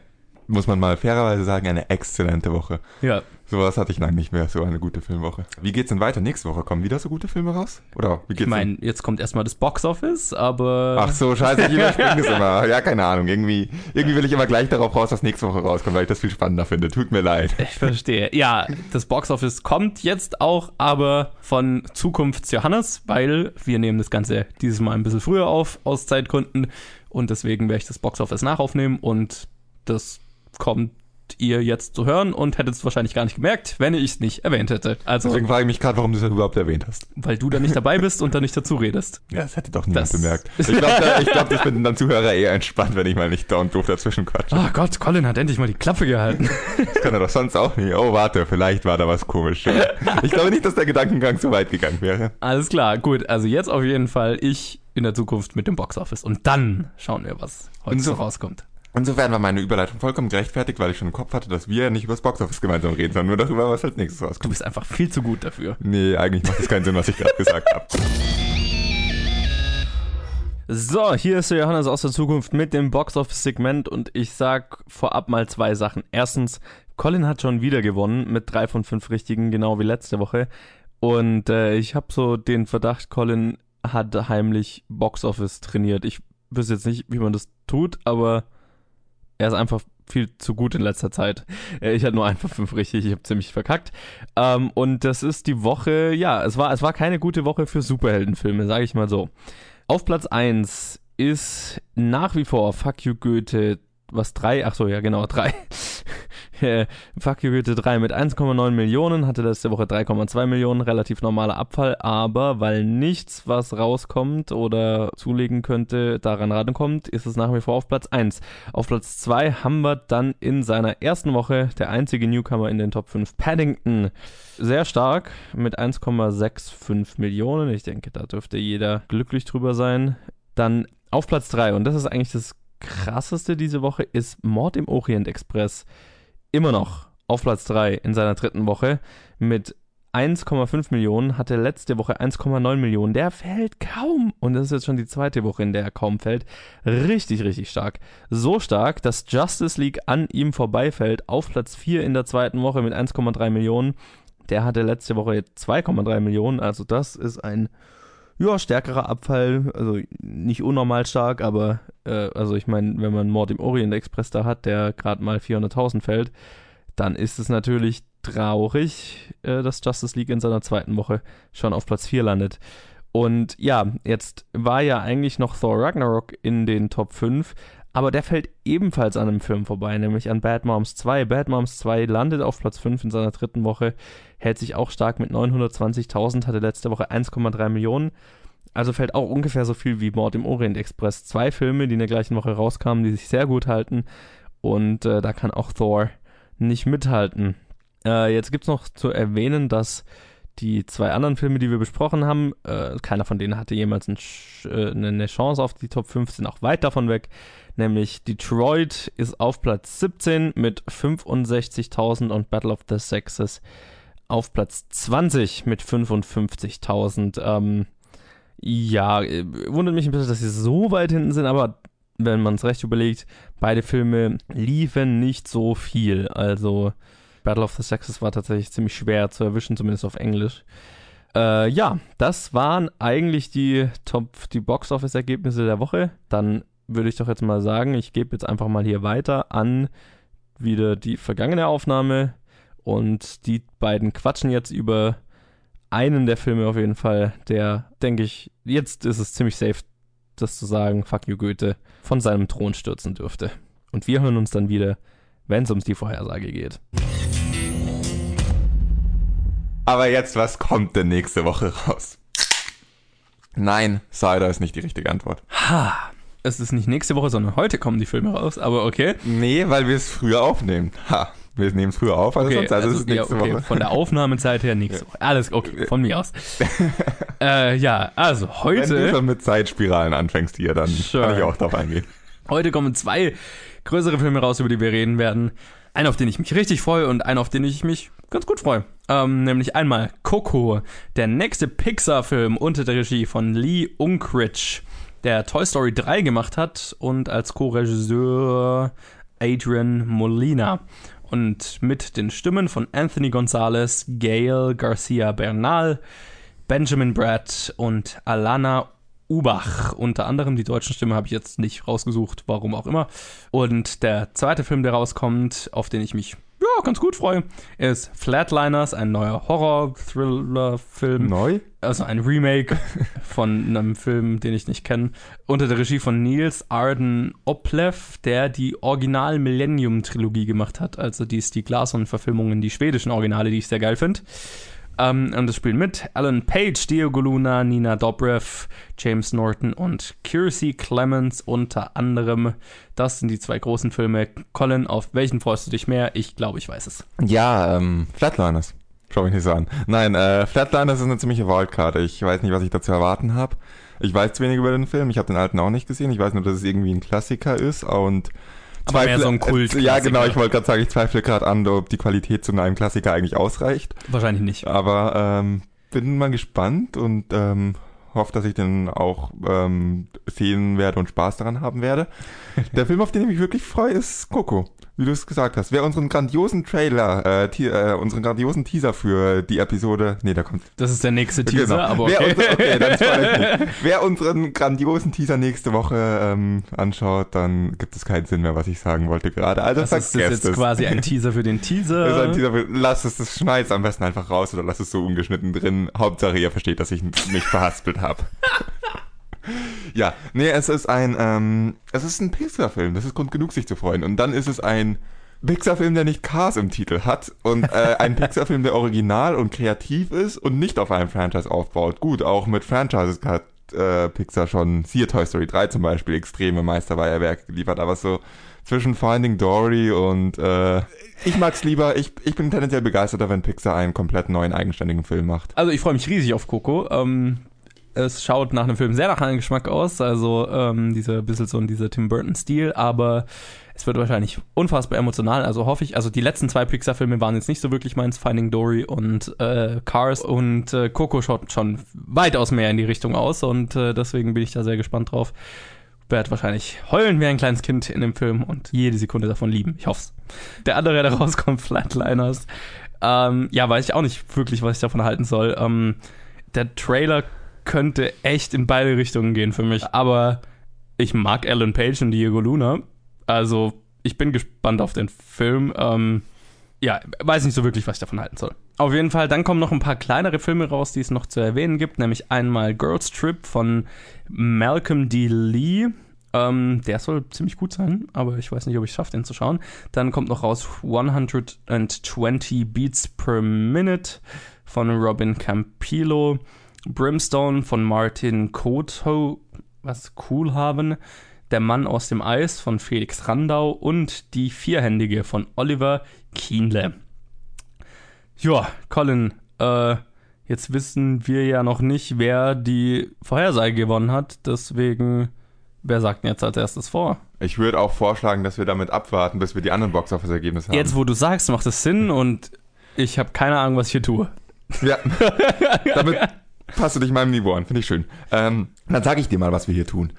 muss man mal fairerweise sagen, eine exzellente Woche. Ja. Sowas hatte ich lange nicht mehr, so eine gute Filmwoche. Wie geht's denn weiter? Nächste Woche kommen wieder so gute Filme raus? Oder wie geht's Ich meine, jetzt kommt erstmal das Boxoffice, aber. Ach so, scheiße, ich überspringe es immer. Ja, keine Ahnung. Irgendwie, irgendwie will ich immer gleich darauf raus, dass nächste Woche rauskommt, weil ich das viel spannender finde. Tut mir leid. Ich verstehe. Ja, das Boxoffice kommt jetzt auch, aber von Zukunfts-Johannes, weil wir nehmen das Ganze dieses Mal ein bisschen früher auf, aus Zeitgründen. Und deswegen werde ich das Boxoffice nachaufnehmen und das kommt ihr jetzt zu hören und hättet es wahrscheinlich gar nicht gemerkt, wenn ich es nicht erwähnt hätte. Also, Deswegen frage ich mich gerade, warum du es überhaupt erwähnt hast. weil du da nicht dabei bist und da nicht dazu redest. Ja, das hätte doch niemand Das- bemerkt. Ich glaube, da, ich glaub, das finden dann Zuhörer eher entspannt, wenn ich mal nicht da und doof dazwischen quatsche. Oh Gott, Colin hat endlich mal die Klappe gehalten. Das kann er doch sonst auch nicht. Oh, warte, vielleicht war da was komisch. Ich glaube nicht, dass der Gedankengang so weit gegangen wäre. Alles klar, gut. Also jetzt auf jeden Fall ich in der Zukunft mit dem Boxoffice. Und dann schauen wir, was heute Und so rauskommt. Insofern war meine Überleitung vollkommen gerechtfertigt, weil ich schon im Kopf hatte, dass wir nicht über das Boxoffice gemeinsam reden, sondern nur darüber, was als nächstes Du rauskommt. bist einfach viel zu gut dafür. Nee, eigentlich macht das keinen Sinn, was ich gerade gesagt habe. So, hier ist der Johannes aus der Zukunft mit dem Boxoffice-Segment und ich sag vorab mal zwei Sachen. Erstens, Colin hat schon wieder gewonnen mit drei von fünf Richtigen, genau wie letzte Woche. Und äh, ich habe so den Verdacht, Colin hat heimlich Boxoffice trainiert. Ich wüsste jetzt nicht, wie man das tut, aber er ist einfach viel zu gut in letzter Zeit. Äh, Ich hatte nur ein von fünf richtig, ich habe ziemlich verkackt. Ähm, und das ist die Woche, ja, es war, es war keine gute Woche für Superheldenfilme, sage ich mal so. Auf Platz 1 ist nach wie vor Fuck You Goethe, was 3, ach so, ja genau, 3. Äh, Fuck You Goethe 3 mit 1,9 Millionen, hatte letzte Woche 3,2 Millionen, relativ normaler Abfall, aber weil nichts, was rauskommt oder zulegen könnte, daran rankommt, ist es nach wie vor auf Platz 1. Auf Platz 2 haben wir dann in seiner ersten Woche der einzige Newcomer in den Top 5, Paddington. Sehr stark mit 1,65 Millionen. Ich denke, da dürfte jeder glücklich drüber sein. Dann auf Platz 3, und das ist eigentlich das krasseste diese Woche, ist Mord im Orient Express. Immer noch auf Platz 3 in seiner dritten Woche mit 1,5 Millionen, hatte letzte Woche 1,9 Millionen. Der fällt kaum. Und das ist jetzt schon die zweite Woche, in der er kaum fällt. Richtig, richtig stark. So stark, dass Justice League an ihm vorbeifällt auf Platz 4 in der zweiten Woche mit 1,3 Millionen. Der hatte letzte Woche 2,3 Millionen. Also das ist ein ja, stärkerer Abfall. Also nicht unnormal stark, aber äh, also ich meine, wenn man Mord im Orient Express da hat, der gerade mal 400.000 fällt, dann ist es natürlich traurig, äh, dass Justice League in seiner zweiten Woche schon auf Platz 4 landet. Und ja, jetzt war ja eigentlich noch Thor Ragnarok in den Top 5, aber der fällt ebenfalls an einem Film vorbei, nämlich an Bad Moms 2. Bad Moms 2 landet auf Platz 5 in seiner dritten Woche, hält sich auch stark mit 920.000, hatte letzte Woche 1,3 Millionen. Also fällt auch ungefähr so viel wie Mord im Orient Express. Zwei Filme, die in der gleichen Woche rauskamen, die sich sehr gut halten. Und äh, da kann auch Thor nicht mithalten. Äh, jetzt gibt es noch zu erwähnen, dass die zwei anderen Filme, die wir besprochen haben, äh, keiner von denen hatte jemals ein, Sch- äh, eine Chance auf die Top 5, sind auch weit davon weg. Nämlich Detroit ist auf Platz 17 mit 65.000 und Battle of the Sexes auf Platz 20 mit 55.000. Ähm, ja, äh, wundert mich ein bisschen, dass sie so weit hinten sind, aber wenn man es recht überlegt, beide Filme liefen nicht so viel. Also Battle of the Sexes war tatsächlich ziemlich schwer zu erwischen, zumindest auf Englisch. Äh, ja, das waren eigentlich die Top, die Box-Office-Ergebnisse der Woche. Dann würde ich doch jetzt mal sagen, ich gebe jetzt einfach mal hier weiter an wieder die vergangene Aufnahme und die beiden quatschen jetzt über einen der Filme auf jeden Fall, der, denke ich, jetzt ist es ziemlich safe, das zu sagen, fuck you Goethe, von seinem Thron stürzen dürfte. Und wir hören uns dann wieder, wenn es ums die Vorhersage geht. Aber jetzt, was kommt denn nächste Woche raus? Nein, Cider ist nicht die richtige Antwort. Ha. Es ist nicht nächste Woche, sondern heute kommen die Filme raus, aber okay. Nee, weil wir es früher aufnehmen. Ha, wir nehmen es früher auf als Okay, sonst, also, also, es ist nächste ja, okay. Woche. Von der Aufnahmezeit her nächste Woche. Alles okay, von mir aus. äh, ja, also Wenn du heute, schon mit Zeitspiralen anfängst hier, dann Sure. kann ich auch drauf eingehen. heute kommen zwei größere Filme raus, über die wir reden werden. Einen, auf den ich mich richtig freue und einen, auf den ich mich ganz gut freue. Ähm, nämlich einmal Coco, der nächste Pixar-Film unter der Regie von Lee Unkrich, der Toy Story 3 gemacht hat und als Co-Regisseur Adrian Molina. Und mit den Stimmen von Anthony Gonzalez, Gail Garcia Bernal, Benjamin Bratt und Alana Ubach. Unter anderem die deutschen Stimmen habe ich jetzt nicht rausgesucht, warum auch immer. Und der zweite Film, der rauskommt, auf den ich mich ja, ganz gut freue, ist Flatliners, ein neuer Horror-Thriller-Film. Neu? Also ein Remake von einem Film, den ich nicht kenne. Unter der Regie von Niels Arden Oplev, der die Original Millennium-Trilogie gemacht hat. Also die Stieg Larsson-Verfilmungen, die schwedischen Originale, die ich sehr geil finde. Ähm, und das spielen mit Alan Page, Diego Luna, Nina Dobrev, James Norton und Kiersey Clemens unter anderem. Das sind die zwei großen Filme. Colin, auf welchen freust du dich mehr? Ich glaube, ich weiß es. Ja, ähm, Flatliners. Schau mich nicht so an. Nein, äh, Flatliners ist eine ziemliche Wildcard. Ich weiß nicht, was ich dazu erwarten habe. Ich weiß zu wenig über den Film. Ich habe den alten auch nicht gesehen. Ich weiß nur, dass es irgendwie ein Klassiker ist und Aber mehr so ein Kult- ja, genau. Ich wollte gerade sagen, ich zweifle gerade an, ob die Qualität zu einem Klassiker eigentlich ausreicht. Wahrscheinlich nicht. Aber ähm, bin mal gespannt und ähm, hoffe, dass ich den auch ähm, sehen werde und Spaß daran haben werde. Der Film, auf den ich mich wirklich freue, ist Coco. Wie du es gesagt hast. Wer unseren grandiosen Trailer, äh, äh, unseren grandiosen Teaser für die Episode, nee, da kommt Das ist der nächste Teaser, aber Wer, okay. unser, okay dann. Wer unseren grandiosen Teaser nächste Woche ähm, anschaut, dann gibt es keinen Sinn mehr, was ich sagen wollte gerade. Also Das ist, das jetzt es. quasi ein Teaser für den Teaser. Das ist ein Teaser für, lass es, das schneid's am besten einfach raus oder lass es so ungeschnitten drin. Hauptsache ihr versteht, dass ich mich verhaspelt habe. ja, nee, es ist ein, ähm, es ist ein Pixar-Film. Das ist Grund genug, sich zu freuen. Und dann ist es ein Pixar-Film, der nicht Cars im Titel hat und äh, ein Pixar-Film, der original und kreativ ist und nicht auf einem Franchise aufbaut. Gut, auch mit Franchises hat äh, Pixar schon, siehe Toy Story 3 zum Beispiel, extreme Meisterwerke geliefert, aber so zwischen Finding Dory und äh, ich mag's lieber, ich, ich bin tendenziell begeisterter, wenn Pixar einen komplett neuen, eigenständigen Film macht. Also ich freue mich riesig auf Coco. Ähm, es schaut nach einem Film sehr nach einem Geschmack aus, also ähm, dieser bisschen so dieser Tim Burton-Stil, aber es wird wahrscheinlich unfassbar emotional, also hoffe ich. Also die letzten zwei Pixar-Filme waren jetzt nicht so wirklich meins, Finding Dory und äh, Cars und äh, Coco schaut schon weitaus mehr in die Richtung aus und äh, deswegen bin ich da sehr gespannt drauf. Werde wahrscheinlich heulen wie ein kleines Kind in dem Film und jede Sekunde davon lieben. Ich hoff's. Der andere, der rauskommt, Flatliners. Ähm, ja, weiß ich auch nicht wirklich, was ich davon halten soll. Ähm, der Trailer könnte echt in beide Richtungen gehen für mich. Aber ich mag Alan Page und Diego Luna. Also, ich bin gespannt auf den Film. Ähm, ja, weiß nicht so wirklich, was ich davon halten soll. Auf jeden Fall, dann kommen noch ein paar kleinere Filme raus, die es noch zu erwähnen gibt, nämlich einmal Girls Trip von Malcolm D. Lee. Ähm, der soll ziemlich gut sein, aber ich weiß nicht, ob ich es schaffe, den zu schauen. Dann kommt noch raus 120 Beats per Minute von Robin Campillo. Brimstone von Martin Koto, was cool haben. Der Mann aus dem Eis von Felix Randau und Die Vierhändige von Oliver Kienle. Ja, Colin, äh, jetzt wissen wir ja noch nicht, wer die Vorhersage gewonnen hat, deswegen, wer sagt denn jetzt als erstes vor? Ich würde auch vorschlagen, dass wir damit abwarten, bis wir die anderen Box-Office-Ergebnisse haben. Jetzt, wo du sagst, macht es Sinn und ich habe keine Ahnung, was ich hier tue. Ja, damit passt du dich meinem Niveau an, finde ich schön. Ähm, dann sage ich dir mal, was wir hier tun.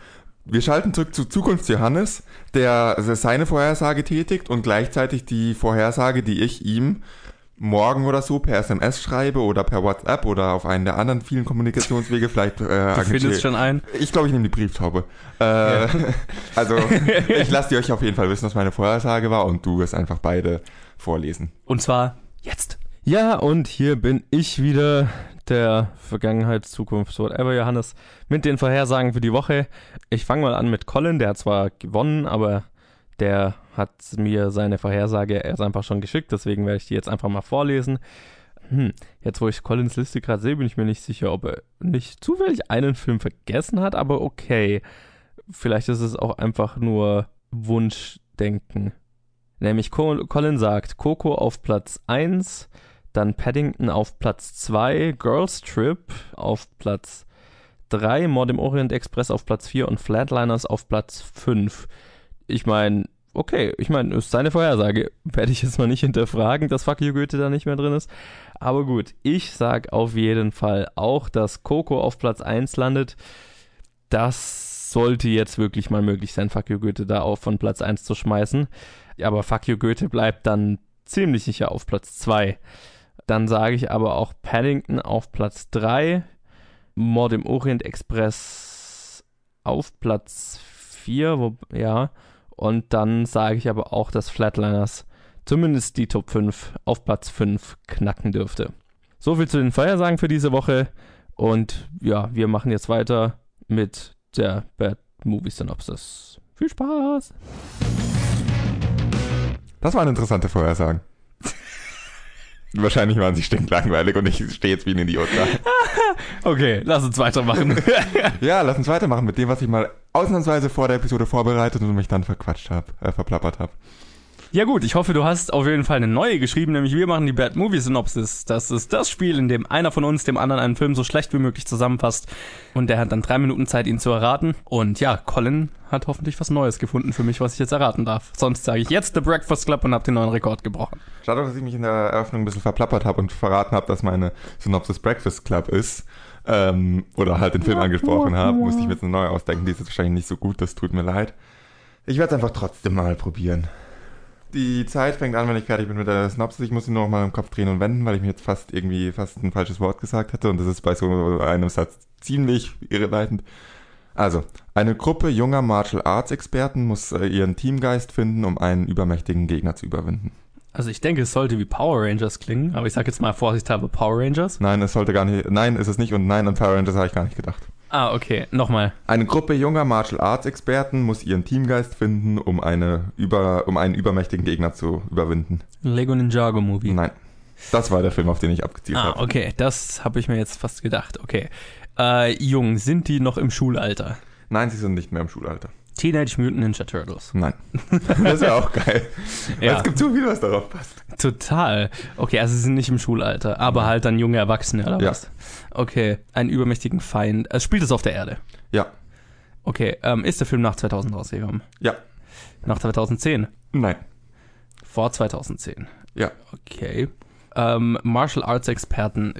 Wir schalten zurück zu Zukunft Johannes, der seine Vorhersage tätigt und gleichzeitig die Vorhersage, die ich ihm morgen oder so per SMS schreibe oder per WhatsApp oder auf einen der anderen vielen Kommunikationswege vielleicht. Äh, Du findest schon ein. Ich glaube, ich nehme die Brieftaube. Äh, Also, ich lasse dir euch auf jeden Fall wissen, was meine Vorhersage war und du wirst einfach beide vorlesen. Und zwar jetzt. Ja, und hier bin ich wieder, der Vergangenheit, Zukunft, whatever, Johannes, mit den Vorhersagen für die Woche. Ich fange mal an mit Colin, der hat zwar gewonnen, aber der hat mir seine Vorhersage erst einfach schon geschickt, deswegen werde ich die jetzt einfach mal vorlesen. Hm, jetzt wo ich Collins Liste gerade sehe, bin ich mir nicht sicher, ob er nicht zufällig einen Film vergessen hat, aber okay. Vielleicht ist es auch einfach nur Wunschdenken. Nämlich Colin sagt Coco auf Platz 1, dann Paddington auf Platz 2, Girls Trip auf Platz 3, Mord im Orient Express auf Platz 4 und Flatliners auf Platz 5. Ich meine, okay, ich meine, ist seine Vorhersage. Werde ich jetzt mal nicht hinterfragen, dass Fuck You Goethe da nicht mehr drin ist. Aber gut, ich sag auf jeden Fall auch, dass Coco auf Platz 1 landet. Das sollte jetzt wirklich mal möglich sein, Fuck You Goethe da auch von Platz 1 zu schmeißen. Aber Fuck You Goethe bleibt dann ziemlich sicher auf Platz 2. Dann sage ich aber auch Paddington auf Platz 3, Mord im Orient Express auf Platz 4, wo, ja. Und dann sage ich aber auch, dass Flatliners zumindest die Top 5 auf Platz 5 knacken dürfte. So viel zu den Feiersagen für diese Woche. Und ja, wir machen jetzt weiter mit der Bad Movie Synopsis. Viel Spaß! Das waren interessante Vorhersagen. Wahrscheinlich waren sie stinklangweilig und ich stehe jetzt wie ein Idiot da. okay, lass uns weitermachen. ja, lass uns weitermachen mit dem, was ich mal ausnahmsweise vor der Episode vorbereitet und mich dann verquatscht habe, äh, verplappert habe. Ja gut, ich hoffe, du hast auf jeden Fall eine neue geschrieben, nämlich wir machen die Bad Movie Synopsis. Das ist das Spiel, in dem einer von uns dem anderen einen Film so schlecht wie möglich zusammenfasst und der hat dann drei Minuten Zeit, ihn zu erraten. Und ja, Colin hat hoffentlich was Neues gefunden für mich, was ich jetzt erraten darf. Sonst sage ich jetzt The Breakfast Club und habe den neuen Rekord gebrochen. Schade, dass ich mich in der Eröffnung ein bisschen verplappert habe und verraten habe, dass meine Synopsis Breakfast Club ist. Ähm, oder halt den Film angesprochen habe. Musste ich mir jetzt eine neue ausdenken. Die ist jetzt wahrscheinlich nicht so gut, das tut mir leid. Ich werde es einfach trotzdem mal probieren. Die Zeit fängt an, wenn ich fertig bin mit der Synopsis. Ich muss sie nur noch mal im Kopf drehen und wenden, weil ich mir jetzt fast irgendwie fast ein falsches Wort gesagt hatte. Und das ist bei so einem Satz ziemlich irreleitend. Also, eine Gruppe junger Martial Arts Experten muss äh, ihren Teamgeist finden, um einen übermächtigen Gegner zu überwinden. Also ich denke, es sollte wie Power Rangers klingen, aber ich sage jetzt mal vorsichtshalber Power Rangers. Nein, es sollte gar nicht. Nein, ist es nicht und nein, an Power Rangers habe ich gar nicht gedacht. Ah, okay. Nochmal. Eine Gruppe junger Martial Arts Experten muss ihren Teamgeist finden, um, eine über, um einen übermächtigen Gegner zu überwinden. Lego Ninjago Movie. Nein. Das war der Film, auf den ich abgezielt ah, habe. Ah, okay. Das habe ich mir jetzt fast gedacht. Okay. Äh, jung, sind die noch im Schulalter? Nein, sie sind nicht mehr im Schulalter. Teenage Mutant Ninja Turtles. Nein. Das wäre auch geil. ja. Es gibt so viel, was darauf passt. Total. Okay, also sie sind nicht im Schulalter, aber Nein. halt dann junge Erwachsene oder ja. was? Okay, einen übermächtigen Feind. Es spielt es auf der Erde. Ja. Okay, ähm, ist der Film nach 2000 rausgekommen? Ja. Nach 2010? Nein. Vor 2010? Ja. Okay. Ähm, Martial Arts Experten,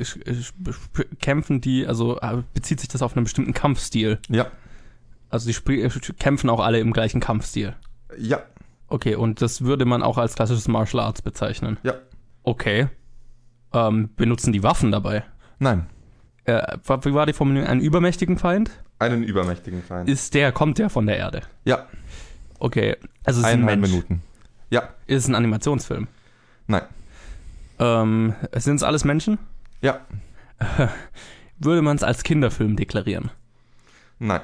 kämpfen die, also äh, bezieht sich das auf einen bestimmten Kampfstil? Ja. Also die kämpfen auch alle im gleichen Kampfstil? Ja. Okay, und das würde man auch als klassisches Martial Arts bezeichnen? Ja. Okay. Ähm, benutzen die Waffen dabei? Nein. Äh, wie war die Formulierung? Einen übermächtigen Feind? Einen übermächtigen Feind. Ist der, kommt der von der Erde? Ja. Okay, also es ist ein Mensch. Minuten. Ja. Ist es ein Animationsfilm? Nein. Ähm, sind es alles Menschen? Ja. Würde man es als Kinderfilm deklarieren? Nein.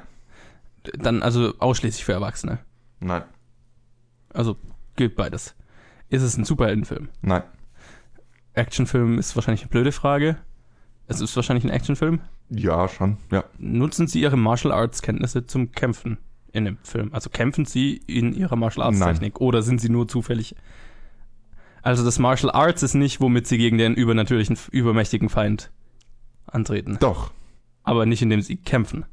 Dann also ausschließlich für Erwachsene? Nein. Also gilt beides. Ist es ein Superheldenfilm? Nein. Actionfilm ist wahrscheinlich eine blöde Frage. Es ist wahrscheinlich ein Actionfilm? Ja, schon, ja. Nutzen Sie Ihre Martial Arts Kenntnisse zum Kämpfen in dem Film? Also kämpfen Sie in Ihrer Martial Arts Technik Nein. oder sind Sie nur zufällig also das Martial Arts ist nicht, womit sie gegen den übernatürlichen, übermächtigen Feind antreten. Doch. Aber nicht, indem sie kämpfen.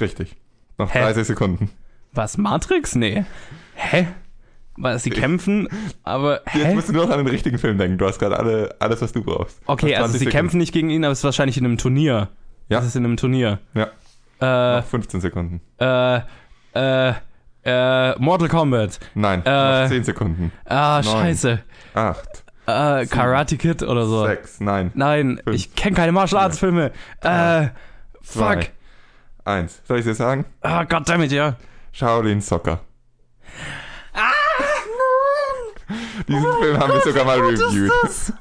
Richtig. Noch Hä? 30 Sekunden. Was, Matrix? Nee. Hä? Weil sie kämpfen, aber hä? Jetzt musst du nur noch an den richtigen Film denken. Du hast gerade alle, alles, was du brauchst. Okay, also sie 20 kämpfen nicht gegen ihn, aber es ist wahrscheinlich in einem Turnier. Ja. Das ist in einem Turnier. Ja. Äh, Noch 15 Sekunden. äh, äh, äh, Mortal Kombat. Nein, Äh, noch 10 Sekunden. Ah, Neun. scheiße. 8, Äh, Karate Kid oder so. 6, nein. Nein, Fünf. ich kenne keine Martial Arts Filme. Äh, fuck. 1. Soll ich dir sagen? Ah, goddammit, ja. Shaolin Soccer. Ah, Diesen Film haben wir sogar mal reviewed.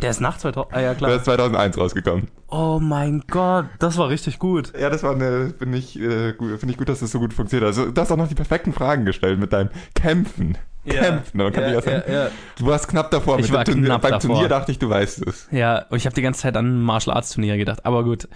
Der ist nach 2000. Ah, ja, Der klar. ist 2001 rausgekommen. Oh mein Gott, das war richtig gut. Ja, das war eine, finde ich, äh, gut, finde ich gut, dass das so gut funktioniert. Also, du hast auch noch die perfekten Fragen gestellt mit deinem Kämpfen. Kämpfen. Dann kann ich ja ja, ja. du warst knapp davor. Ich war Turnier. knapp Beim davor. Turnier dachte ich, du weißt es. Ja, und ich habe die ganze Zeit an Martial Arts Turniere gedacht, aber gut.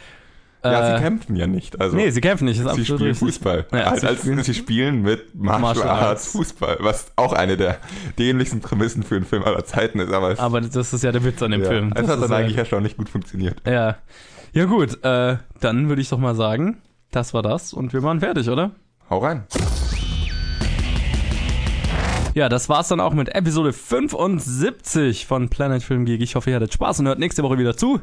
Ja, Äh, sie kämpfen ja nicht. Also, Nee, sie kämpfen nicht, das ist sie spielen richtig. Fußball. Ja, als, sie als, spielen- sie spielen mit Martial, Martial Arts. Fußball, was auch eine der dämlichsten Prämissen für einen Film aller Zeiten ist. Aber, es, Aber das ist ja der Witz an dem ja, Film. es Das hat dann ja- eigentlich erstaunlich gut funktioniert. Ja. Ja, gut, äh, dann würde ich doch mal sagen, das war das und wir waren fertig, oder? Hau rein. Ja, das war's dann auch mit Episode 75 von Planet Film Geek. Ich hoffe, ihr hattet Spaß und hört nächste Woche wieder zu.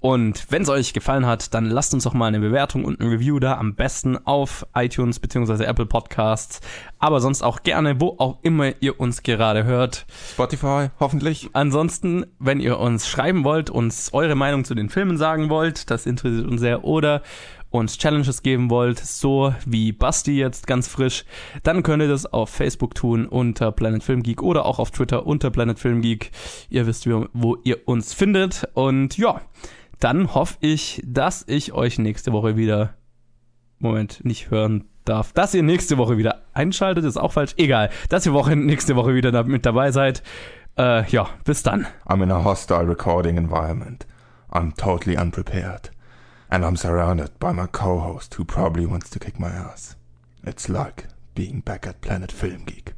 Und wenn es euch gefallen hat, dann lasst uns doch mal eine Bewertung und ein Review da. Am besten auf iTunes bzw. Apple Podcasts. Aber sonst auch gerne, wo auch immer ihr uns gerade hört. Spotify, hoffentlich. Ansonsten, wenn ihr uns schreiben wollt, uns eure Meinung zu den Filmen sagen wollt, das interessiert uns sehr, oder uns Challenges geben wollt, so wie Basti jetzt ganz frisch, dann könnt ihr das auf Facebook tun unter Planet Film Geek oder auch auf Twitter unter Planet Film Geek. Ihr wisst, wo ihr uns findet. Und ja, dann hoffe ich, dass ich euch nächste Woche wieder, Moment, nicht hören darf, dass ihr nächste Woche wieder einschaltet, ist auch falsch, egal, dass ihr Woche, nächste Woche wieder da, mit dabei seid. Äh, ja, bis dann. I'm in a hostile recording environment. I'm totally unprepared. And I'm surrounded by my co-host who probably wants to kick my ass. It's like being back at Planet Film Geek.